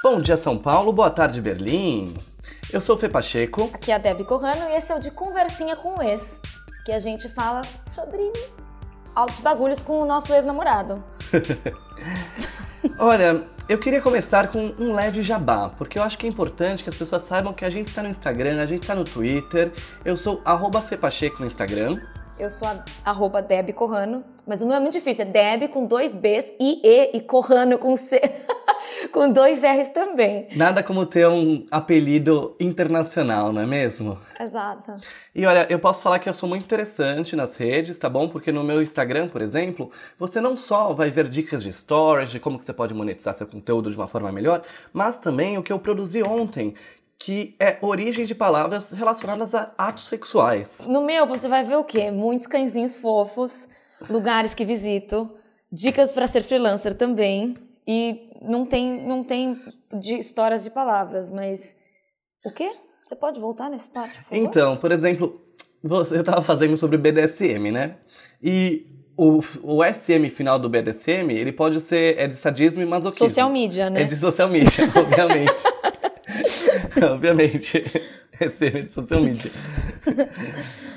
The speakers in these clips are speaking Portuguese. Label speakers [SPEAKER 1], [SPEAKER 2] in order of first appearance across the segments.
[SPEAKER 1] Bom dia, São Paulo. Boa tarde, Berlim. Eu sou o Fê Pacheco.
[SPEAKER 2] Aqui é a Debbie Corrano e esse é o de Conversinha com o Ex, que a gente fala sobre altos bagulhos com o nosso ex-namorado.
[SPEAKER 1] Olha, eu queria começar com um leve jabá, porque eu acho que é importante que as pessoas saibam que a gente está no Instagram, a gente está no Twitter. Eu sou arroba Fepacheco no Instagram.
[SPEAKER 2] Eu sou a arroba Deb Corrano, mas o meu é muito difícil, é Deb com dois Bs, I, E e Corrano com C, com dois R's também.
[SPEAKER 1] Nada como ter um apelido internacional, não é mesmo?
[SPEAKER 2] Exato.
[SPEAKER 1] E olha, eu posso falar que eu sou muito interessante nas redes, tá bom? Porque no meu Instagram, por exemplo, você não só vai ver dicas de stories, de como que você pode monetizar seu conteúdo de uma forma melhor, mas também o que eu produzi ontem, que é origem de palavras relacionadas a atos sexuais.
[SPEAKER 2] No meu, você vai ver o quê? Muitos cãezinhos fofos, lugares que visito, dicas para ser freelancer também. E não tem, não tem de histórias de palavras, mas. O quê? Você pode voltar nesse parte, por favor?
[SPEAKER 1] Então, por exemplo, você, eu tava fazendo sobre BDSM, né? E o, o SM final do BDSM, ele pode ser é de sadismo e masoquismo.
[SPEAKER 2] Social media, né?
[SPEAKER 1] É de social media, obviamente. obviamente. É de social media.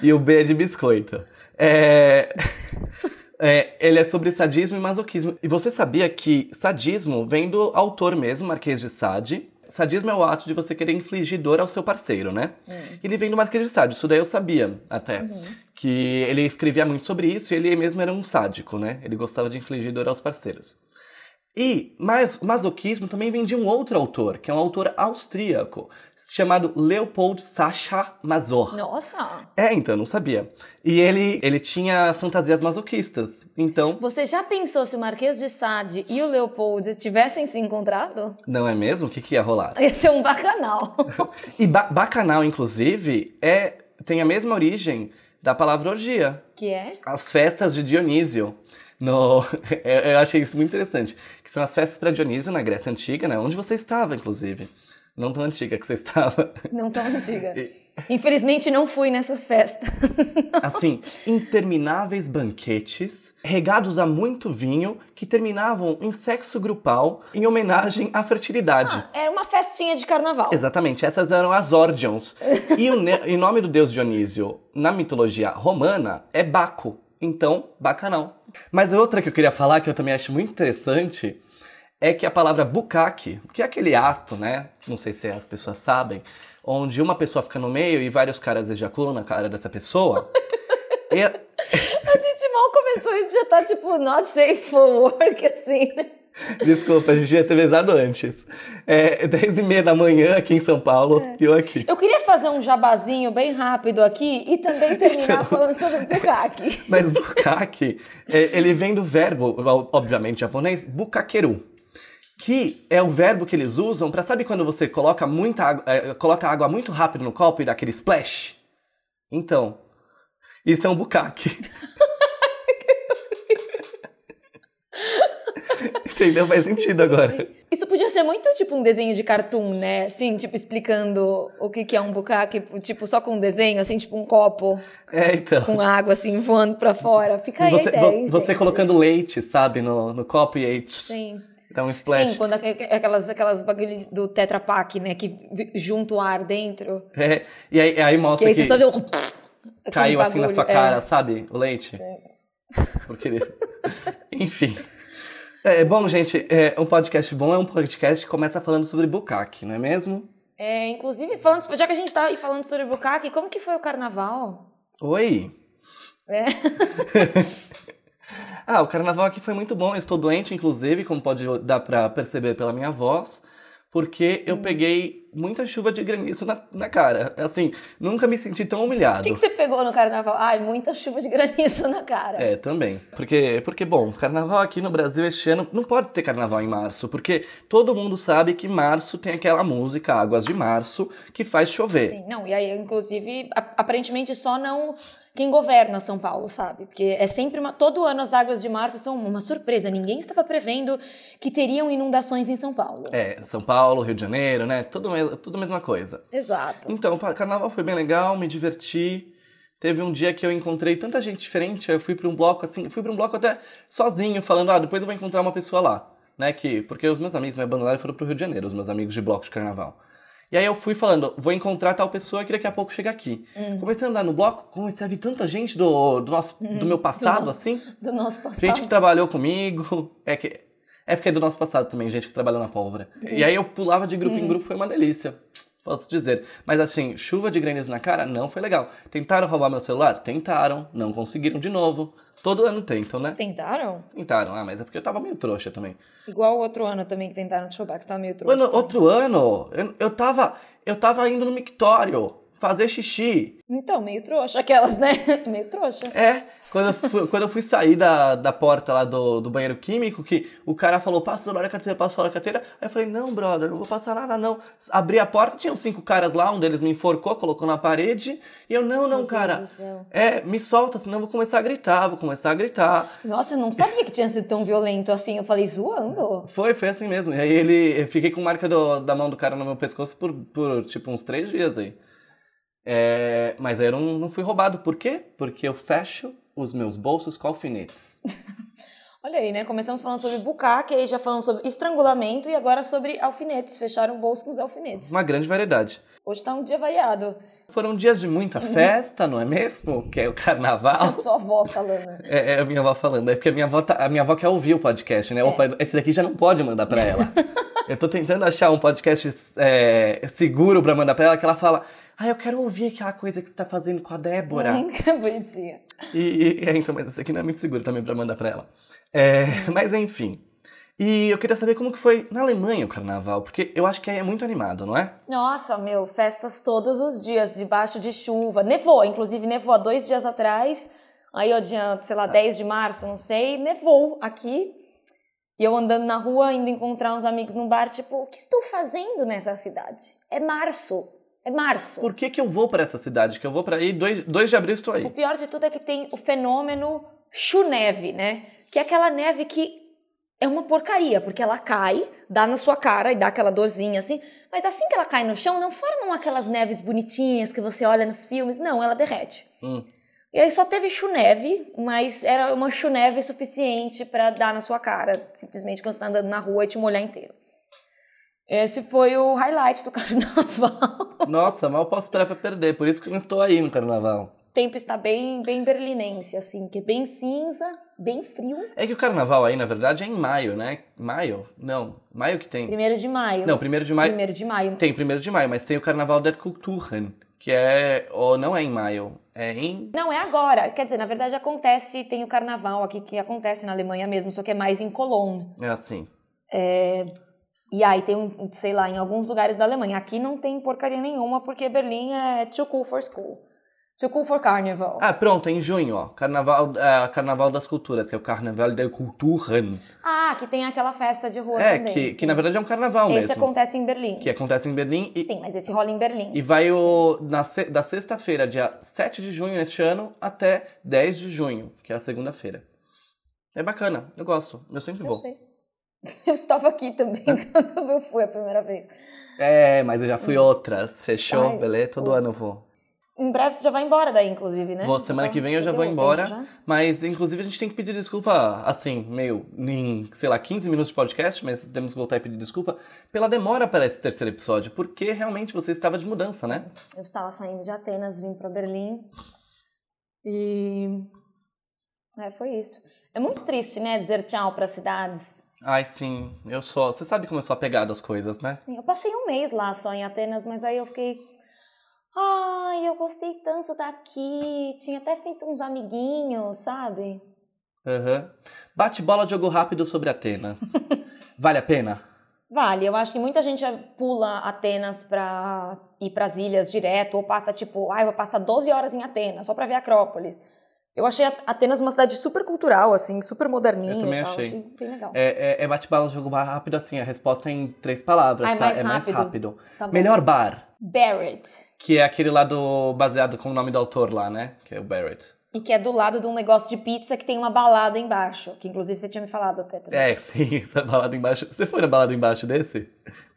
[SPEAKER 1] e o B é de biscoito. É... É, ele é sobre sadismo e masoquismo. E você sabia que sadismo vem do autor mesmo, Marquês de Sade. Sadismo é o ato de você querer infligir dor ao seu parceiro, né? Ele vem do Marquês de Sade, isso daí eu sabia até. Que ele escrevia muito sobre isso e ele mesmo era um sádico, né? Ele gostava de infligir dor aos parceiros. E mas masoquismo também vem de um outro autor, que é um autor austríaco, chamado Leopold Sacha Mazor.
[SPEAKER 2] Nossa!
[SPEAKER 1] É, então, não sabia. E ele, ele tinha fantasias masoquistas. Então,
[SPEAKER 2] Você já pensou se o Marquês de Sade e o Leopold tivessem se encontrado?
[SPEAKER 1] não é mesmo? O que, que ia rolar?
[SPEAKER 2] Ia ser um bacanal.
[SPEAKER 1] E ba bacanal, inclusive, é tem a mesma origem da palavra orgia.
[SPEAKER 2] que é?
[SPEAKER 1] As festas de Dionísio. No... eu achei isso muito interessante. Que são as festas para Dionísio na Grécia Antiga, né? Onde você estava, inclusive. Não tão antiga que você estava.
[SPEAKER 2] Não tão antiga. Infelizmente não fui nessas festas.
[SPEAKER 1] Assim, intermináveis banquetes, regados a muito vinho, que terminavam em sexo grupal em homenagem à fertilidade.
[SPEAKER 2] Era uma festinha de carnaval.
[SPEAKER 1] Exatamente, essas eram as Orgions. E o em nome do deus Dionísio, na mitologia romana, é Baco. Então, bacanal. Mas outra que eu queria falar, que eu também acho muito interessante, é que a palavra bucaque, que é aquele ato, né? Não sei se as pessoas sabem, onde uma pessoa fica no meio e vários caras ejaculam na cara dessa pessoa. E-
[SPEAKER 2] A gente mal começou isso, já tá tipo, not safe for work, assim, né?
[SPEAKER 1] Desculpa, a gente ia ter besado antes. É 10 e meia da manhã aqui em São Paulo e eu aqui.
[SPEAKER 2] Eu queria fazer um jabazinho bem rápido aqui e também terminar
[SPEAKER 1] Então.
[SPEAKER 2] falando sobre o bukkake.
[SPEAKER 1] Mas bukkake, é, ele vem do verbo, obviamente japonês, bukakeru. Que é o verbo que eles usam pra, sabe quando você coloca muita água, é, coloca água muito rápido no copo e dá aquele splash? Então, isso é um bukkake. Entendeu? Faz sentido agora.
[SPEAKER 2] Isso podia ser muito tipo um desenho de cartoon, né? Assim, tipo, explicando o que que é um bukkake, tipo, só com um desenho, assim, tipo um copo
[SPEAKER 1] É, então.
[SPEAKER 2] com água, assim, voando pra fora. Fica aí
[SPEAKER 1] Você,
[SPEAKER 2] a ideia,
[SPEAKER 1] você
[SPEAKER 2] gente?
[SPEAKER 1] colocando leite, sabe, no, no copo e aí
[SPEAKER 2] Sim.
[SPEAKER 1] dá um splash.
[SPEAKER 2] Sim, quando aqu- aquelas, aquelas bagulho do Tetra Pak, né? Que junta o ar dentro.
[SPEAKER 1] É, e aí, aí
[SPEAKER 2] Que
[SPEAKER 1] mostra
[SPEAKER 2] aí
[SPEAKER 1] que
[SPEAKER 2] você só vê o...
[SPEAKER 1] caiu assim na sua cara,
[SPEAKER 2] É.
[SPEAKER 1] sabe? O leite. Porque ele... Enfim. É, bom, gente, é, um podcast bom é um podcast que começa falando sobre bukkake, não é mesmo?
[SPEAKER 2] É, inclusive, falando, já que a gente tá aí falando sobre bukkake, como que foi o carnaval?
[SPEAKER 1] Oi!
[SPEAKER 2] É.
[SPEAKER 1] Ah, o carnaval aqui foi muito bom. Eu estou doente, inclusive, como pode dar pra perceber pela minha voz, porque eu peguei muita chuva de granizo na, na cara. Assim, nunca me senti tão
[SPEAKER 2] O
[SPEAKER 1] humilhado.
[SPEAKER 2] que, que você pegou no carnaval? Ai, muita chuva de granizo na cara.
[SPEAKER 1] É, também. Porque, porque, bom, carnaval aqui no Brasil este ano não pode ter carnaval em março, porque todo mundo sabe que março tem aquela música Águas de Março que faz chover.
[SPEAKER 2] Sim, não, e aí, inclusive, aparentemente só não quem governa São Paulo, sabe? Porque é sempre uma. Todo ano as águas de março são uma surpresa. Ninguém estava prevendo que teriam inundações em São Paulo.
[SPEAKER 1] É, São Paulo, Rio de Janeiro, né? Tudo, tudo a mesma coisa.
[SPEAKER 2] Exato.
[SPEAKER 1] Então, o carnaval foi bem legal, me diverti. Teve um dia que eu encontrei tanta gente diferente, eu fui pra um bloco assim, fui pra um bloco até sozinho, falando, ah, depois eu vou encontrar uma pessoa lá. né? Que, porque os meus amigos me abandonaram e foram pro Rio de Janeiro, os meus amigos de bloco de carnaval. E aí eu fui falando, vou encontrar tal pessoa que daqui a pouco chega aqui. Comecei a andar no bloco, comecei a ver tanta gente do, do, nosso, do meu passado,
[SPEAKER 2] nosso
[SPEAKER 1] assim.
[SPEAKER 2] Do nosso passado.
[SPEAKER 1] Gente que trabalhou comigo. É que é porque é do nosso passado também, gente que trabalhou na pólvora. E aí eu pulava de grupo em grupo, foi uma delícia. Posso dizer. Mas assim, chuva de granizo na cara não foi legal. Tentaram roubar meu celular? Tentaram. Não conseguiram de novo. Todo ano tentam, né?
[SPEAKER 2] Tentaram?
[SPEAKER 1] Tentaram. Ah, mas é porque eu tava meio trouxa também.
[SPEAKER 2] Igual o outro ano também que tentaram te roubar, que você tava meio trouxa.
[SPEAKER 1] Mano,
[SPEAKER 2] também.
[SPEAKER 1] outro ano, eu, eu tava. Eu tava indo no mictório fazer xixi.
[SPEAKER 2] Então, meio trouxa. Aquelas, né? meio trouxa.
[SPEAKER 1] É, quando eu fui, quando eu fui sair da, da porta lá do, do banheiro químico, que o cara falou, passa o celular da carteira, passa o celular da carteira. Aí eu falei, não, brother, não vou passar nada, não. Abri a porta, tinham cinco caras lá, um deles me enforcou, colocou na parede. E eu, não, não,
[SPEAKER 2] Meu
[SPEAKER 1] cara. É, me solta, senão eu vou começar a gritar, vou começar a gritar.
[SPEAKER 2] Nossa, eu não sabia que tinha sido tão violento assim. Eu falei, zoando.
[SPEAKER 1] Foi, foi assim mesmo. E aí ele. Eu fiquei com marca do- da mão do cara no meu pescoço por, por tipo uns três dias aí. É, mas aí eu não, não fui roubado. Por quê? Porque eu fecho os meus bolsos com alfinetes.
[SPEAKER 2] Olha aí, né? Começamos falando sobre bucaque, aí já falamos sobre estrangulamento e agora sobre alfinetes. Fecharam o bolso com os alfinetes.
[SPEAKER 1] Uma grande variedade.
[SPEAKER 2] Hoje tá um dia variado.
[SPEAKER 1] Foram dias de muita festa, não é mesmo? Que é o carnaval.
[SPEAKER 2] A sua avó falando.
[SPEAKER 1] É, é a minha avó falando. É porque a minha avó, tá- a minha avó quer ouvir o podcast, né? Opa, esse daqui já não pode mandar pra ela. eu tô tentando achar um podcast é, seguro pra mandar pra ela, que ela fala... Ah, eu quero ouvir aquela coisa que você tá fazendo com a Débora.
[SPEAKER 2] Hum, bonitinha.
[SPEAKER 1] E, e- é, então, mas esse aqui não é muito seguro também pra mandar pra ela. É, mas enfim. E eu queria saber como que foi na Alemanha o carnaval, porque eu acho que aí é muito animado, não é?
[SPEAKER 2] Nossa, meu, festas todos os dias, debaixo de chuva. Nevou, inclusive nevou há dois dias atrás. Aí, ó, dia, sei lá, 10 de março, não sei, nevou aqui. E eu andando na rua, indo encontrar uns amigos no bar, tipo, o que estou fazendo nessa cidade? É março. É março.
[SPEAKER 1] Por que que eu vou pra essa cidade? Que eu vou pra aí, 2 de abril estou
[SPEAKER 2] O
[SPEAKER 1] aí.
[SPEAKER 2] pior de tudo é que tem o fenômeno chuneve, né? Que é aquela neve que é uma porcaria, porque ela cai, dá na sua cara e dá aquela dorzinha assim, mas assim que ela cai no chão, não formam aquelas neves bonitinhas que você olha nos filmes, não, ela derrete.
[SPEAKER 1] Hum.
[SPEAKER 2] E aí só teve chuneve, mas era uma chuneve suficiente pra dar na sua cara, simplesmente quando você tá andando na rua e te molhar inteiro. Esse foi o highlight do carnaval.
[SPEAKER 1] Nossa, mal posso esperar pra perder, por isso que eu não estou aí no carnaval.
[SPEAKER 2] O tempo está bem, bem berlinense, assim, que é bem cinza, bem frio.
[SPEAKER 1] É que o carnaval aí, na verdade, é em maio, né? Maio? Não, maio que tem.
[SPEAKER 2] Primeiro de maio.
[SPEAKER 1] Não, primeiro de maio.
[SPEAKER 2] Primeiro de maio.
[SPEAKER 1] Tem primeiro de maio, mas tem o carnaval der Kulturen, que é. Ou não é em maio, é em.
[SPEAKER 2] Não, é agora. Quer dizer, na verdade acontece, tem o carnaval aqui que acontece na Alemanha mesmo, só que é mais em Cologne.
[SPEAKER 1] É assim.
[SPEAKER 2] E aí tem, um, sei lá, em alguns lugares da Alemanha. Aqui não tem porcaria nenhuma, porque Berlim é too cool for school. Too cool for carnival.
[SPEAKER 1] Ah, pronto, é em junho, ó. Carnaval, ah, carnaval das Culturas, que é o Carnaval der Kulturen.
[SPEAKER 2] Ah, que tem aquela festa de rua
[SPEAKER 1] É,
[SPEAKER 2] também.
[SPEAKER 1] que,
[SPEAKER 2] sim.
[SPEAKER 1] que na verdade é um carnaval
[SPEAKER 2] Esse
[SPEAKER 1] mesmo.
[SPEAKER 2] acontece em Berlim.
[SPEAKER 1] Que acontece em Berlim e,
[SPEAKER 2] Sim, mas esse rola em Berlim.
[SPEAKER 1] e vai o, na, da sexta-feira, dia 7 de junho este ano, até 10 de junho, que é a segunda-feira. É bacana, eu gosto, eu sempre
[SPEAKER 2] Eu
[SPEAKER 1] vou.
[SPEAKER 2] sei. Eu estava aqui também quando eu fui a primeira vez.
[SPEAKER 1] É, mas eu já fui outras, fechou?
[SPEAKER 2] Ai,
[SPEAKER 1] Beleza? Todo
[SPEAKER 2] desculpa.
[SPEAKER 1] ano eu vou.
[SPEAKER 2] Em breve você já vai embora daí, inclusive, né?
[SPEAKER 1] Vou, semana
[SPEAKER 2] Então,
[SPEAKER 1] que vem eu já vou embora.
[SPEAKER 2] já?
[SPEAKER 1] Mas, inclusive, a gente tem que pedir desculpa, assim, meio em, sei lá, 15 minutos de podcast, mas temos que voltar e pedir desculpa pela demora para esse terceiro episódio, porque realmente você estava de mudança, né?
[SPEAKER 2] Eu estava saindo de Atenas, vindo para Berlim. E. É, foi isso. É muito triste, né? Dizer tchau para cidades.
[SPEAKER 1] Ai, sim, eu sou. Você sabe como eu sou apegado às coisas, né?
[SPEAKER 2] Sim, eu passei um mês lá só em Atenas, mas aí eu fiquei. Ai, eu gostei tanto daqui. Tinha até feito uns amiguinhos, sabe?
[SPEAKER 1] Aham. Bate bola de jogo rápido sobre Atenas. vale a pena?
[SPEAKER 2] Vale, eu acho que muita gente pula Atenas pra ir pras ilhas direto, ou passa tipo, ai, vou passar 12 horas em Atenas só pra ver Acrópolis. Eu achei Atenas uma cidade super cultural, assim, super moderninha
[SPEAKER 1] Eu também
[SPEAKER 2] e tal.
[SPEAKER 1] achei.
[SPEAKER 2] bem legal.
[SPEAKER 1] É, é, é bate bola de jogo rápido, assim, a resposta é em três palavras,
[SPEAKER 2] Ah, é
[SPEAKER 1] tá?
[SPEAKER 2] mais
[SPEAKER 1] é mais
[SPEAKER 2] rápido.
[SPEAKER 1] rápido.
[SPEAKER 2] Tá.
[SPEAKER 1] Melhor bar,
[SPEAKER 2] Barrett.
[SPEAKER 1] que é aquele lá do. baseado com o nome do autor lá, né? Que é o Barrett.
[SPEAKER 2] E que é do lado de um negócio de pizza que tem uma balada embaixo. Que inclusive você tinha me falado até também.
[SPEAKER 1] É, sim, essa balada embaixo. Você foi na balada embaixo desse?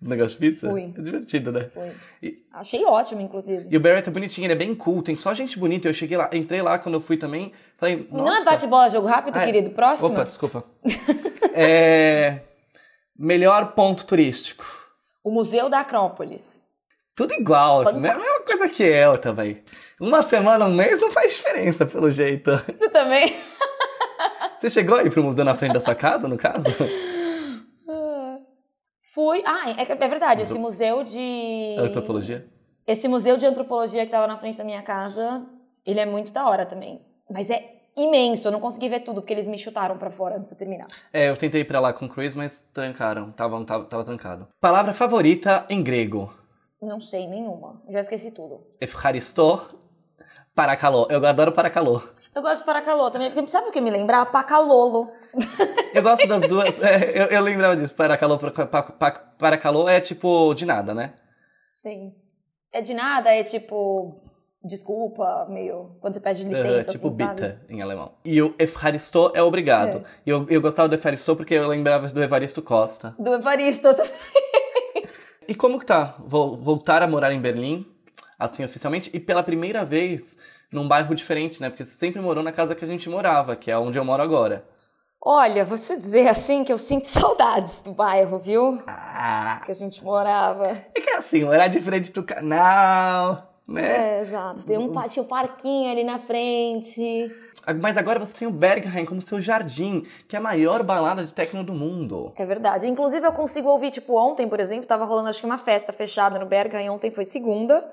[SPEAKER 1] Do negócio de pizza?
[SPEAKER 2] Fui.
[SPEAKER 1] É divertido, né?
[SPEAKER 2] Foi.
[SPEAKER 1] E-
[SPEAKER 2] Achei ótimo, inclusive.
[SPEAKER 1] E o Barrett é bonitinho, ele é bem cool, tem só gente bonita. Eu cheguei lá, entrei lá quando eu fui também, falei, nossa...
[SPEAKER 2] Não é bate-bola, jogo rápido,
[SPEAKER 1] é.
[SPEAKER 2] querido? Próximo?
[SPEAKER 1] Opa, desculpa. é... Melhor ponto turístico.
[SPEAKER 2] O Museu da Acrópolis.
[SPEAKER 1] Tudo igual,
[SPEAKER 2] Fantástico.
[SPEAKER 1] A mesma coisa que eu também. Uma semana, um mês não faz diferença, pelo jeito.
[SPEAKER 2] Você também?
[SPEAKER 1] Você chegou aí pro museu na frente da sua casa, no caso?
[SPEAKER 2] Fui. Ah, é, é verdade. Esse museu de.
[SPEAKER 1] Antropologia?
[SPEAKER 2] Esse museu de antropologia que tava na frente da minha casa, ele é muito da hora também. Mas é imenso, eu não consegui ver tudo, porque eles me chutaram pra fora antes de eu terminar.
[SPEAKER 1] É, eu tentei ir pra lá com o Chris, mas trancaram. Tava, tava, tava trancado. Palavra favorita em grego.
[SPEAKER 2] Não sei nenhuma. Já esqueci tudo.
[SPEAKER 1] Efcharisto, paracalô. Eu adoro paracalô.
[SPEAKER 2] Eu gosto de Paracalô também, porque sabe o que me lembra? Pacalolo.
[SPEAKER 1] Eu gosto das duas. é, eu, eu lembrava disso. Paracalô, paracalô é tipo de nada, né?
[SPEAKER 2] Sim. É de nada, é tipo. Desculpa, meio. Quando você pede licença,
[SPEAKER 1] tipo
[SPEAKER 2] assim, sabe?
[SPEAKER 1] bita em alemão. E o Efcharisto é obrigado.
[SPEAKER 2] É.
[SPEAKER 1] E eu, eu gostava do Efcharisto porque eu lembrava do Evaristo Costa.
[SPEAKER 2] Do Evaristo também.
[SPEAKER 1] E como que tá vol- voltar a morar em Berlim, assim, oficialmente, e pela primeira vez num bairro diferente, né? Porque você sempre morou na casa que a gente morava, que é onde eu moro agora.
[SPEAKER 2] Olha, vou te dizer assim que eu sinto saudades do bairro, viu?
[SPEAKER 1] Ah,
[SPEAKER 2] Que a gente morava.
[SPEAKER 1] é que é assim, morar de frente pro canal, né?
[SPEAKER 2] É, exato. Tem um, tinha um parquinho ali na frente.
[SPEAKER 1] Mas agora você tem o Berghain como seu jardim, que é a maior balada de techno do mundo.
[SPEAKER 2] É verdade. Inclusive, eu consigo ouvir, tipo, ontem, por exemplo, tava rolando acho que uma festa fechada no Berghain. Ontem foi segunda.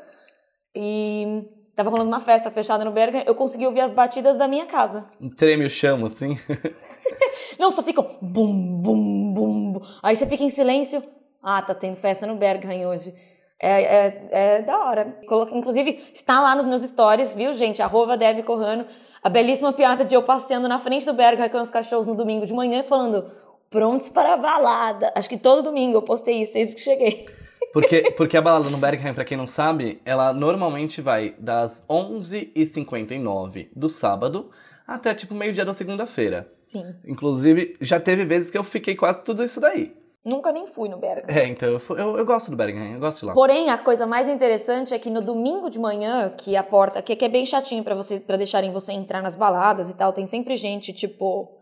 [SPEAKER 2] E tava rolando uma festa fechada no Berghain. Eu consegui ouvir as batidas da minha casa.
[SPEAKER 1] Treme o chão, assim.
[SPEAKER 2] Não, só ficam bum, bum, bum, bum. Aí você fica em silêncio. Ah, tá tendo festa no Berghain hoje. É, é, é da hora. Inclusive, está lá nos meus stories, viu, gente? Arroba Deb Corrano. A belíssima piada de eu passeando na frente do Berghain com os cachorros no domingo de manhã falando prontos para a balada. Acho que todo domingo eu postei isso desde que cheguei.
[SPEAKER 1] Porque, porque a balada no Berghain, pra quem não sabe, ela normalmente vai das 11h59 do sábado até tipo meio-dia da segunda-feira.
[SPEAKER 2] Sim.
[SPEAKER 1] Inclusive, já teve vezes que eu fiquei quase tudo isso daí.
[SPEAKER 2] Nunca nem fui no Berghain.
[SPEAKER 1] É, então eu, fu- eu, eu gosto do Berghain, eu gosto de lá.
[SPEAKER 2] Porém, a coisa mais interessante é que no domingo de manhã, que a porta, que, que é bem chatinho pra vocês, para deixarem você entrar nas baladas e tal, tem sempre gente tipo,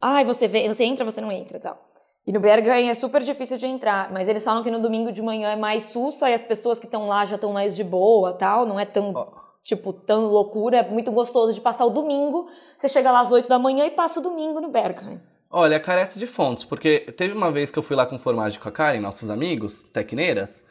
[SPEAKER 2] ai, você vê, você entra, você não entra, e tal. E no Berghain é super difícil de entrar, mas eles falam que no domingo de manhã é mais sussa e as pessoas que estão lá já estão mais de boa, tal, não é tão
[SPEAKER 1] Ó.
[SPEAKER 2] tipo tão loucura, é muito gostoso de passar o domingo. Você chega lá às 8 da manhã e passa o domingo no Berghain.
[SPEAKER 1] Olha, carece de fontes, porque teve uma vez que eu fui lá com formagem com a Karen, nossos amigos, tecneiras,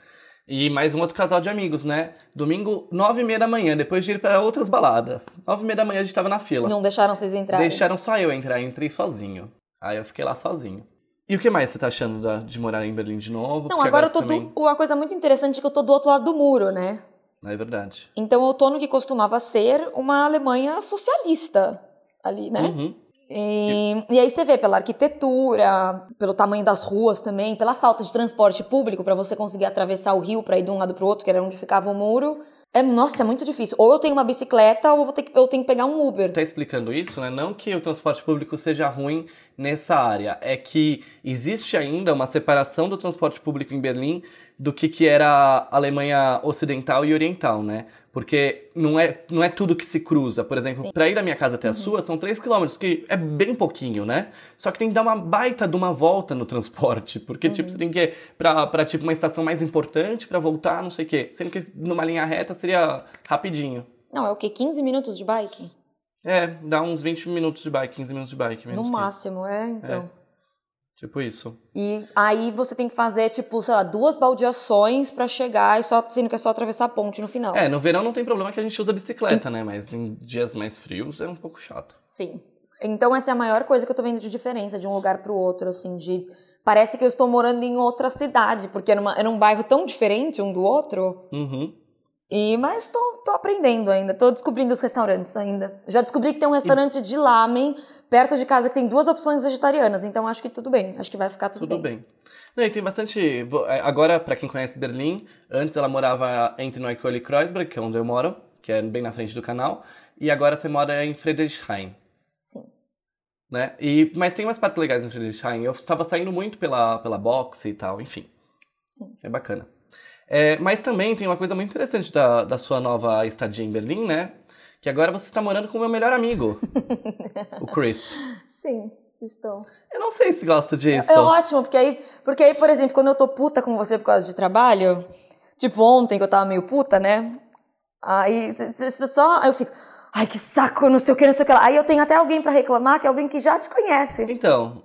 [SPEAKER 1] e mais um outro casal de amigos, né? Domingo, nove e meia da manhã, depois de ir para outras baladas. Nove e meia da manhã a gente tava na fila.
[SPEAKER 2] Não deixaram vocês entrarem.
[SPEAKER 1] Deixaram só eu entrar, eu entrei sozinho. Aí eu fiquei lá sozinho. E o que mais você tá achando da- de morar em Berlim de novo?
[SPEAKER 2] Não,
[SPEAKER 1] Porque
[SPEAKER 2] agora eu tô
[SPEAKER 1] também...
[SPEAKER 2] do, uma coisa muito interessante é que eu tô do outro lado do muro, né?
[SPEAKER 1] É verdade.
[SPEAKER 2] Então eu tô no que costumava ser uma Alemanha socialista ali, né?
[SPEAKER 1] Uhum.
[SPEAKER 2] E, e aí você vê pela arquitetura, pelo tamanho das ruas também, pela falta de transporte público para você conseguir atravessar o rio para ir de um lado pro outro, que era onde ficava o muro. É, nossa, é muito difícil. Ou eu tenho uma bicicleta ou eu, ter eu tenho que pegar um Uber.
[SPEAKER 1] Tá explicando isso, né? Não que o transporte público seja ruim nessa área, é que existe ainda uma separação do transporte público em Berlim do que, que era a Alemanha ocidental e oriental, né? Porque não é, não é tudo que se cruza. Por exemplo,
[SPEAKER 2] Sim. Uhum.
[SPEAKER 1] pra ir da minha casa até a sua são 3 quilômetros, que é bem pouquinho, né? Só que tem que dar uma baita de uma volta no transporte. Porque, tipo,
[SPEAKER 2] Uhum.
[SPEAKER 1] você tem que ir pra, pra tipo, uma estação mais importante pra voltar, não sei o quê. Sendo que numa linha reta seria rapidinho.
[SPEAKER 2] Não, é o quê? 15 minutos de bike?
[SPEAKER 1] É, dá uns 20 minutos de bike, 15 minutos de bike. menos
[SPEAKER 2] no máximo, é, então.
[SPEAKER 1] Tipo isso.
[SPEAKER 2] E aí você tem que fazer, tipo, sei lá, duas baldeações pra chegar, e só, sendo que é só atravessar a ponte no final.
[SPEAKER 1] É, no verão não tem problema que a gente usa bicicleta, né? Mas em dias mais frios é um pouco chato.
[SPEAKER 2] Sim. Então essa é a maior coisa que eu tô vendo de diferença de um lugar pro outro, assim, de... Parece que eu estou morando em outra cidade, porque era, uma, era um bairro tão diferente um do outro.
[SPEAKER 1] Uhum.
[SPEAKER 2] E, mas tô, tô aprendendo ainda, tô descobrindo os restaurantes ainda. Já descobri que tem um restaurante de lamen perto de casa que tem duas opções vegetarianas, então acho que tudo bem, acho que vai ficar tudo,
[SPEAKER 1] Tudo bem. Não, e tem bastante. é, Agora, pra quem conhece Berlim, antes ela morava entre Neukölln e Kreuzberg, que é onde eu moro, que é bem na frente do canal. E agora você mora em Friedrichshain.
[SPEAKER 2] Sim.
[SPEAKER 1] Né? E, mas tem umas partes legais em Friedrichshain. Eu estava saindo muito pela, pela boxe e tal, enfim.
[SPEAKER 2] Sim.
[SPEAKER 1] É bacana. É, mas também tem uma coisa muito interessante da, da sua nova estadia em Berlim, né? Que agora você está morando com o meu melhor amigo, o Chris.
[SPEAKER 2] Sim. Estou.
[SPEAKER 1] Eu não sei se gosto disso.
[SPEAKER 2] É ótimo, porque aí, porque aí, por exemplo, quando eu tô puta com você por causa de trabalho, tipo ontem que eu tava meio puta, né? Aí só aí eu fico, ai que saco, não sei o que, não sei o que lá. Aí eu tenho até alguém pra reclamar, que é alguém que já te conhece.
[SPEAKER 1] Então,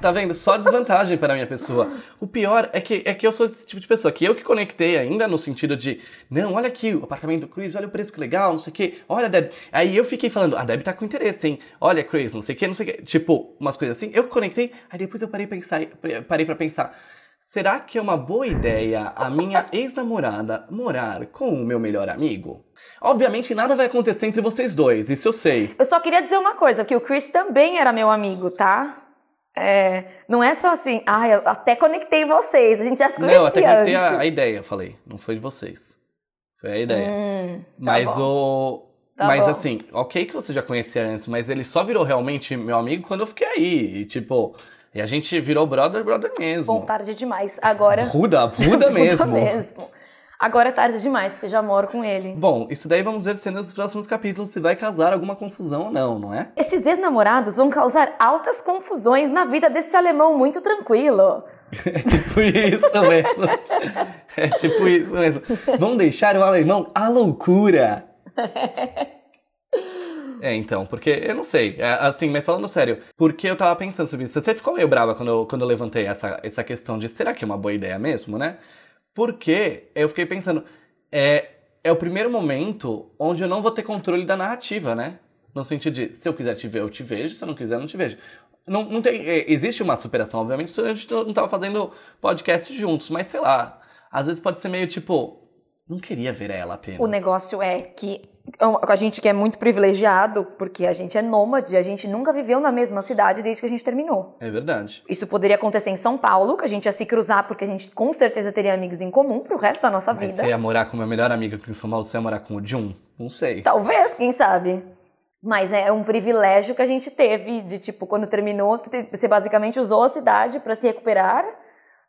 [SPEAKER 1] tá vendo? Só desvantagem para a minha pessoa. O pior é que, é que eu sou esse tipo de pessoa, que eu que conectei ainda no sentido de, não, olha aqui o apartamento do Chris, olha o preço que legal, não sei o que, olha Deb. Aí eu fiquei falando, a Deb tá com interesse, hein? Olha, Chris, não sei o que, não sei o que. Tipo, umas coisas assim. Eu conectei, aí depois eu parei, pensar, parei pra pensar. Será que é uma boa ideia a minha ex-namorada morar com o meu melhor amigo? Obviamente nada vai acontecer entre vocês dois, isso eu sei.
[SPEAKER 2] Eu só queria dizer uma coisa, que o Chris também era meu amigo, tá? É, não é só assim, ah, eu até conectei vocês, a gente já se conhecia
[SPEAKER 1] Não, até conectei
[SPEAKER 2] antes.
[SPEAKER 1] a, a ideia, eu falei, não foi de vocês. Foi a ideia.
[SPEAKER 2] Hum, tá
[SPEAKER 1] mas
[SPEAKER 2] bom.
[SPEAKER 1] o.
[SPEAKER 2] Tá
[SPEAKER 1] mas
[SPEAKER 2] bom.
[SPEAKER 1] assim, ok que você já conhecia antes, mas ele só virou realmente meu amigo quando eu fiquei aí. E tipo, e a gente virou brother, brother mesmo.
[SPEAKER 2] Bom, tarde demais. Agora.
[SPEAKER 1] Ruda, ruda mesmo.
[SPEAKER 2] mesmo. Agora é tarde demais, porque eu já moro com ele.
[SPEAKER 1] Bom, isso daí vamos ver cenas dos próximos capítulos se vai causar alguma confusão ou não, não é?
[SPEAKER 2] Esses ex-namorados vão causar altas confusões na vida deste alemão muito tranquilo.
[SPEAKER 1] É tipo isso mesmo. É tipo isso mesmo. Vamos deixar o alemão à loucura. É, então, porque eu não sei, é, assim, mas falando sério, porque eu tava pensando sobre isso. Você ficou meio brava quando eu, quando eu levantei essa, essa questão de será que é uma boa ideia mesmo, né? Porque eu fiquei pensando, é, é o primeiro momento onde eu não vou ter controle da narrativa, né? No sentido de, se eu quiser te ver, eu te vejo, se eu não quiser, eu não te vejo. Não, não tem, é, existe uma superação, obviamente, se a gente não tava fazendo podcast juntos, mas sei lá, às vezes pode ser meio tipo, não queria ver ela apenas.
[SPEAKER 2] O negócio é que a gente que é muito privilegiado, porque a gente é nômade, a gente nunca viveu na mesma cidade desde que a gente terminou.
[SPEAKER 1] É verdade.
[SPEAKER 2] Isso poderia acontecer em São Paulo, que a gente ia se cruzar, porque a gente com certeza teria amigos em comum pro resto da nossa
[SPEAKER 1] Mas
[SPEAKER 2] vida.
[SPEAKER 1] você ia morar com o meu melhor amigo aqui em São Paulo, você ia morar com o Jun? Não sei.
[SPEAKER 2] Talvez, quem sabe. Mas é um privilégio que a gente teve de, tipo, quando terminou, te- você basicamente usou a cidade para se recuperar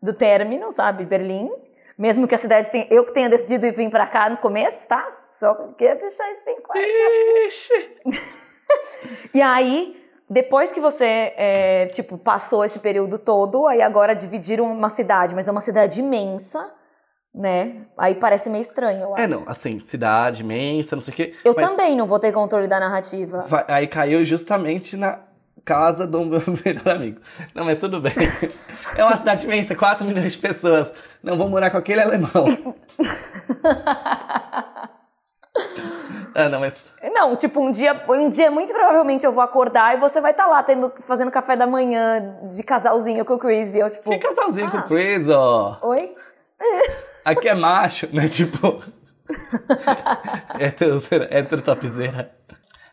[SPEAKER 2] do término, sabe, Berlim. Mesmo que a cidade tenha, eu que tenha decidido vir para cá no começo, tá? Só queria deixar isso bem claro.
[SPEAKER 1] Ixi.
[SPEAKER 2] E aí, depois que você, é, tipo, passou esse período todo, aí agora dividiram uma cidade, mas é uma cidade imensa, né? Aí parece meio estranho, eu acho.
[SPEAKER 1] É, não, assim, cidade imensa, não sei o quê.
[SPEAKER 2] Eu também não vou ter controle da narrativa.
[SPEAKER 1] vai- aí caiu justamente na casa do meu melhor amigo. Não, mas tudo bem. É uma cidade imensa, 4 milhões de pessoas. Não vou morar com aquele alemão. ah, não, mas.
[SPEAKER 2] Não, tipo, um dia, um dia muito provavelmente eu vou acordar e você vai estar lá tendo, fazendo café da manhã de casalzinho com o Chris. E eu, tipo.
[SPEAKER 1] Que casalzinho com
[SPEAKER 2] ah,
[SPEAKER 1] o Chris, ó.
[SPEAKER 2] Oi?
[SPEAKER 1] Aqui é macho, né? Tipo. hétero, hétero topzera.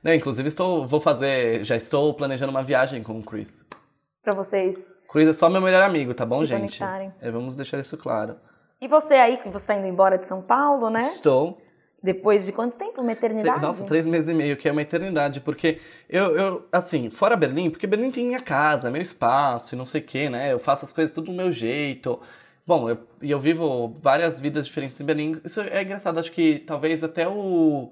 [SPEAKER 1] Não, inclusive estou, vou fazer, já estou planejando uma viagem com o Chris.
[SPEAKER 2] Pra vocês.
[SPEAKER 1] Chris é só meu melhor amigo, tá bom,
[SPEAKER 2] Se
[SPEAKER 1] gente?
[SPEAKER 2] conectarem.
[SPEAKER 1] É, vamos deixar isso claro.
[SPEAKER 2] E você aí, que você tá indo embora de São Paulo, né?
[SPEAKER 1] Estou.
[SPEAKER 2] Depois de quanto tempo? Uma eternidade?
[SPEAKER 1] Nossa, três meses e meio, que é uma eternidade, porque eu, eu, assim, fora Berlim, porque Berlim tem minha casa, meu espaço e não sei o que, né? Eu faço as coisas tudo do meu jeito. Bom, eu, e eu vivo várias vidas diferentes em Berlim. Isso é engraçado, acho que talvez até o,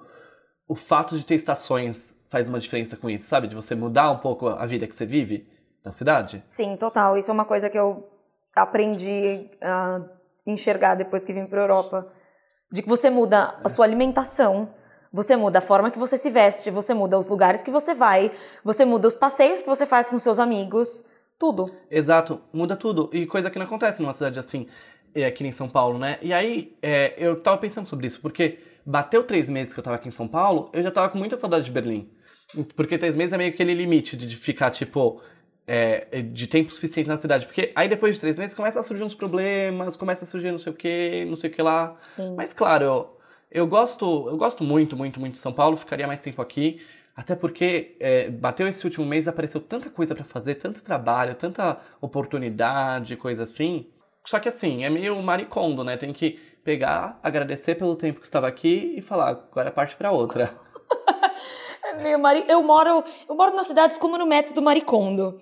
[SPEAKER 1] o fato de ter estações faz uma diferença com isso, sabe? De você mudar um pouco a vida que você vive na cidade.
[SPEAKER 2] Sim, total. Isso é uma coisa que eu aprendi a enxergar depois que vim pra Europa. De que você muda a sua alimentação, você muda a forma que você se veste, você muda os lugares que você vai, você muda os passeios que você faz com seus amigos, tudo.
[SPEAKER 1] Exato, muda tudo. E coisa que não acontece numa cidade assim, é, aqui em São Paulo, né? E aí, é, eu tava pensando sobre isso, porque bateu três meses que eu tava aqui em São Paulo, eu já tava com muita saudade de Berlim. Porque três meses é meio aquele limite de ficar, tipo, é, de tempo suficiente na cidade. Porque aí depois de três meses começa a surgir uns problemas, começa a surgir não sei o que, não sei o que lá.
[SPEAKER 2] Sim.
[SPEAKER 1] Mas claro, eu, eu gosto, eu gosto muito, muito, muito de São Paulo, ficaria mais tempo aqui. Até porque é, bateu esse último mês, apareceu tanta coisa pra fazer, tanto trabalho, tanta oportunidade, coisa assim. Só que assim, é meio maricondo, né? Tem que pegar, agradecer pelo tempo que estava aqui e falar, agora parte pra outra.
[SPEAKER 2] É meio mari... eu moro, eu moro nas cidades como no método Maricondo.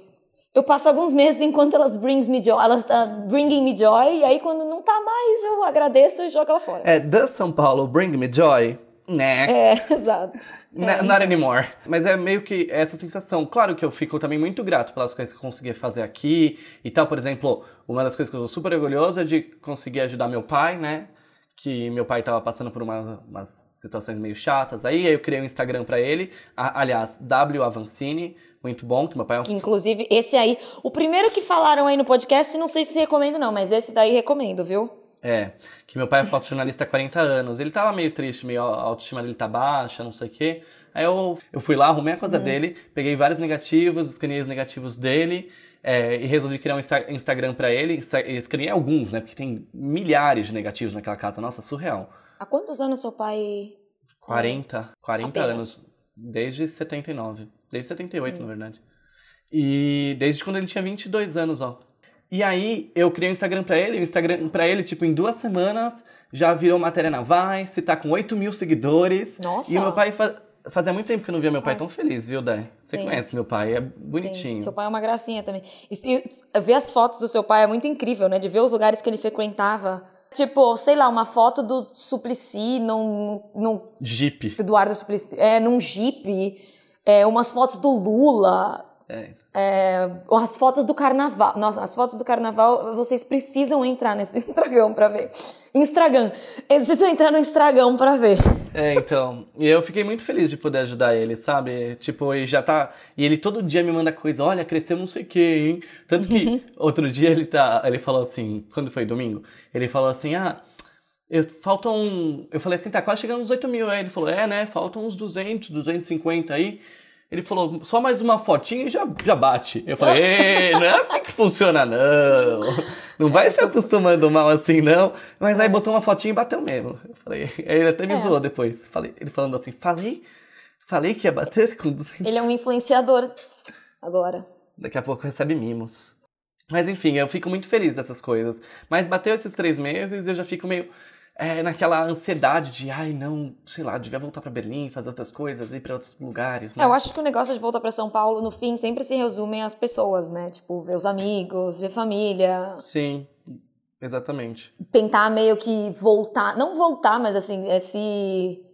[SPEAKER 2] Eu passo alguns meses enquanto elas brings me joy, elas tá bringing me joy, e aí quando não tá mais, eu agradeço e jogo ela fora.
[SPEAKER 1] É, does São Paulo bring me joy? né?
[SPEAKER 2] É, exato.
[SPEAKER 1] N- Not anymore. Mas é meio que essa sensação. Claro que eu fico também muito grato pelas coisas que eu consegui fazer aqui e tal. Por exemplo, uma das coisas que eu tô super orgulhoso é de conseguir ajudar meu pai, né? Que meu pai tava passando por uma- umas situações meio chatas aí. Eu criei um Instagram pra ele. A- aliás, W Avancini. Muito bom, que meu pai é um
[SPEAKER 2] Inclusive, esse aí, o primeiro que falaram aí no podcast, não sei se recomendo não, mas esse daí recomendo, viu?
[SPEAKER 1] É, que meu pai é fotojornalista há 40 anos. Ele tava meio triste, meio a autoestima dele tá baixa, não sei o quê. Aí eu, eu fui lá, arrumei a coisa dele, peguei vários negativos, escaneei os negativos dele é, e resolvi criar um Insta- Instagram pra ele. Sa- e Escaneei alguns, né? Porque tem milhares de negativos naquela casa. Nossa, surreal.
[SPEAKER 2] Há quantos anos seu pai...
[SPEAKER 1] 40, 40
[SPEAKER 2] Apenas.
[SPEAKER 1] anos. Desde 79. Desde 78,
[SPEAKER 2] Sim.
[SPEAKER 1] na verdade. E desde quando ele tinha 22 anos, ó. E aí, eu criei um Instagram pra ele, o Instagram pra ele, tipo, em duas semanas, já virou matéria na Vice, tá com 8 mil seguidores.
[SPEAKER 2] Nossa!
[SPEAKER 1] E o meu pai, fa- fazia muito tempo que eu não via meu pai tão feliz, viu, Dai? Você
[SPEAKER 2] Sim.
[SPEAKER 1] conhece meu pai, é bonitinho.
[SPEAKER 2] Sim, seu pai é uma gracinha também. E, se- ver as fotos do seu pai é muito incrível, né? De ver os lugares que ele frequentava. Tipo, sei lá, uma foto do Suplicy num, num
[SPEAKER 1] Jeep.
[SPEAKER 2] Eduardo Suplicy, é, num Jeep, é, umas fotos do Lula,
[SPEAKER 1] É.
[SPEAKER 2] é, as fotos do carnaval. Nossa, as fotos do carnaval, vocês precisam entrar nesse Instagram pra ver. Instagram. Eles precisam entrar no Instagram pra ver.
[SPEAKER 1] É, então. E eu fiquei muito feliz de poder ajudar ele, sabe? Tipo, e já tá. E ele todo dia me manda coisa, olha, cresceu não sei o quê, hein? Tanto que outro dia ele tá. Ele falou assim, quando foi domingo, ele falou assim, ah. Eu, faltam. Eu falei assim, tá quase chegando nos 8 mil. Aí ele falou, é, né? Faltam uns 200, 250 aí. Ele falou, só mais uma fotinha e já, já bate. Eu falei, "Ê, não é assim que funciona, não. Não vai se acostumando mal assim, não. Mas aí botou uma fotinha e bateu mesmo. Eu falei, aí ele até me
[SPEAKER 2] É.
[SPEAKER 1] zoou depois. Falei, ele falando assim, falei, falei que ia bater com 200.
[SPEAKER 2] Ele é um influenciador agora.
[SPEAKER 1] Daqui a pouco recebe mimos. Mas enfim, eu fico muito feliz dessas coisas. Mas bateu esses três meses e eu já fico meio é, naquela ansiedade de, ai, não, sei lá, devia voltar pra Berlim, fazer outras coisas, ir pra outros lugares. Né?
[SPEAKER 2] É, eu acho que o negócio de voltar pra São Paulo, no fim, sempre se resume às pessoas, né? Tipo, ver os amigos, ver família,
[SPEAKER 1] Sim, exatamente.
[SPEAKER 2] tentar meio que voltar, não voltar, mas assim, é se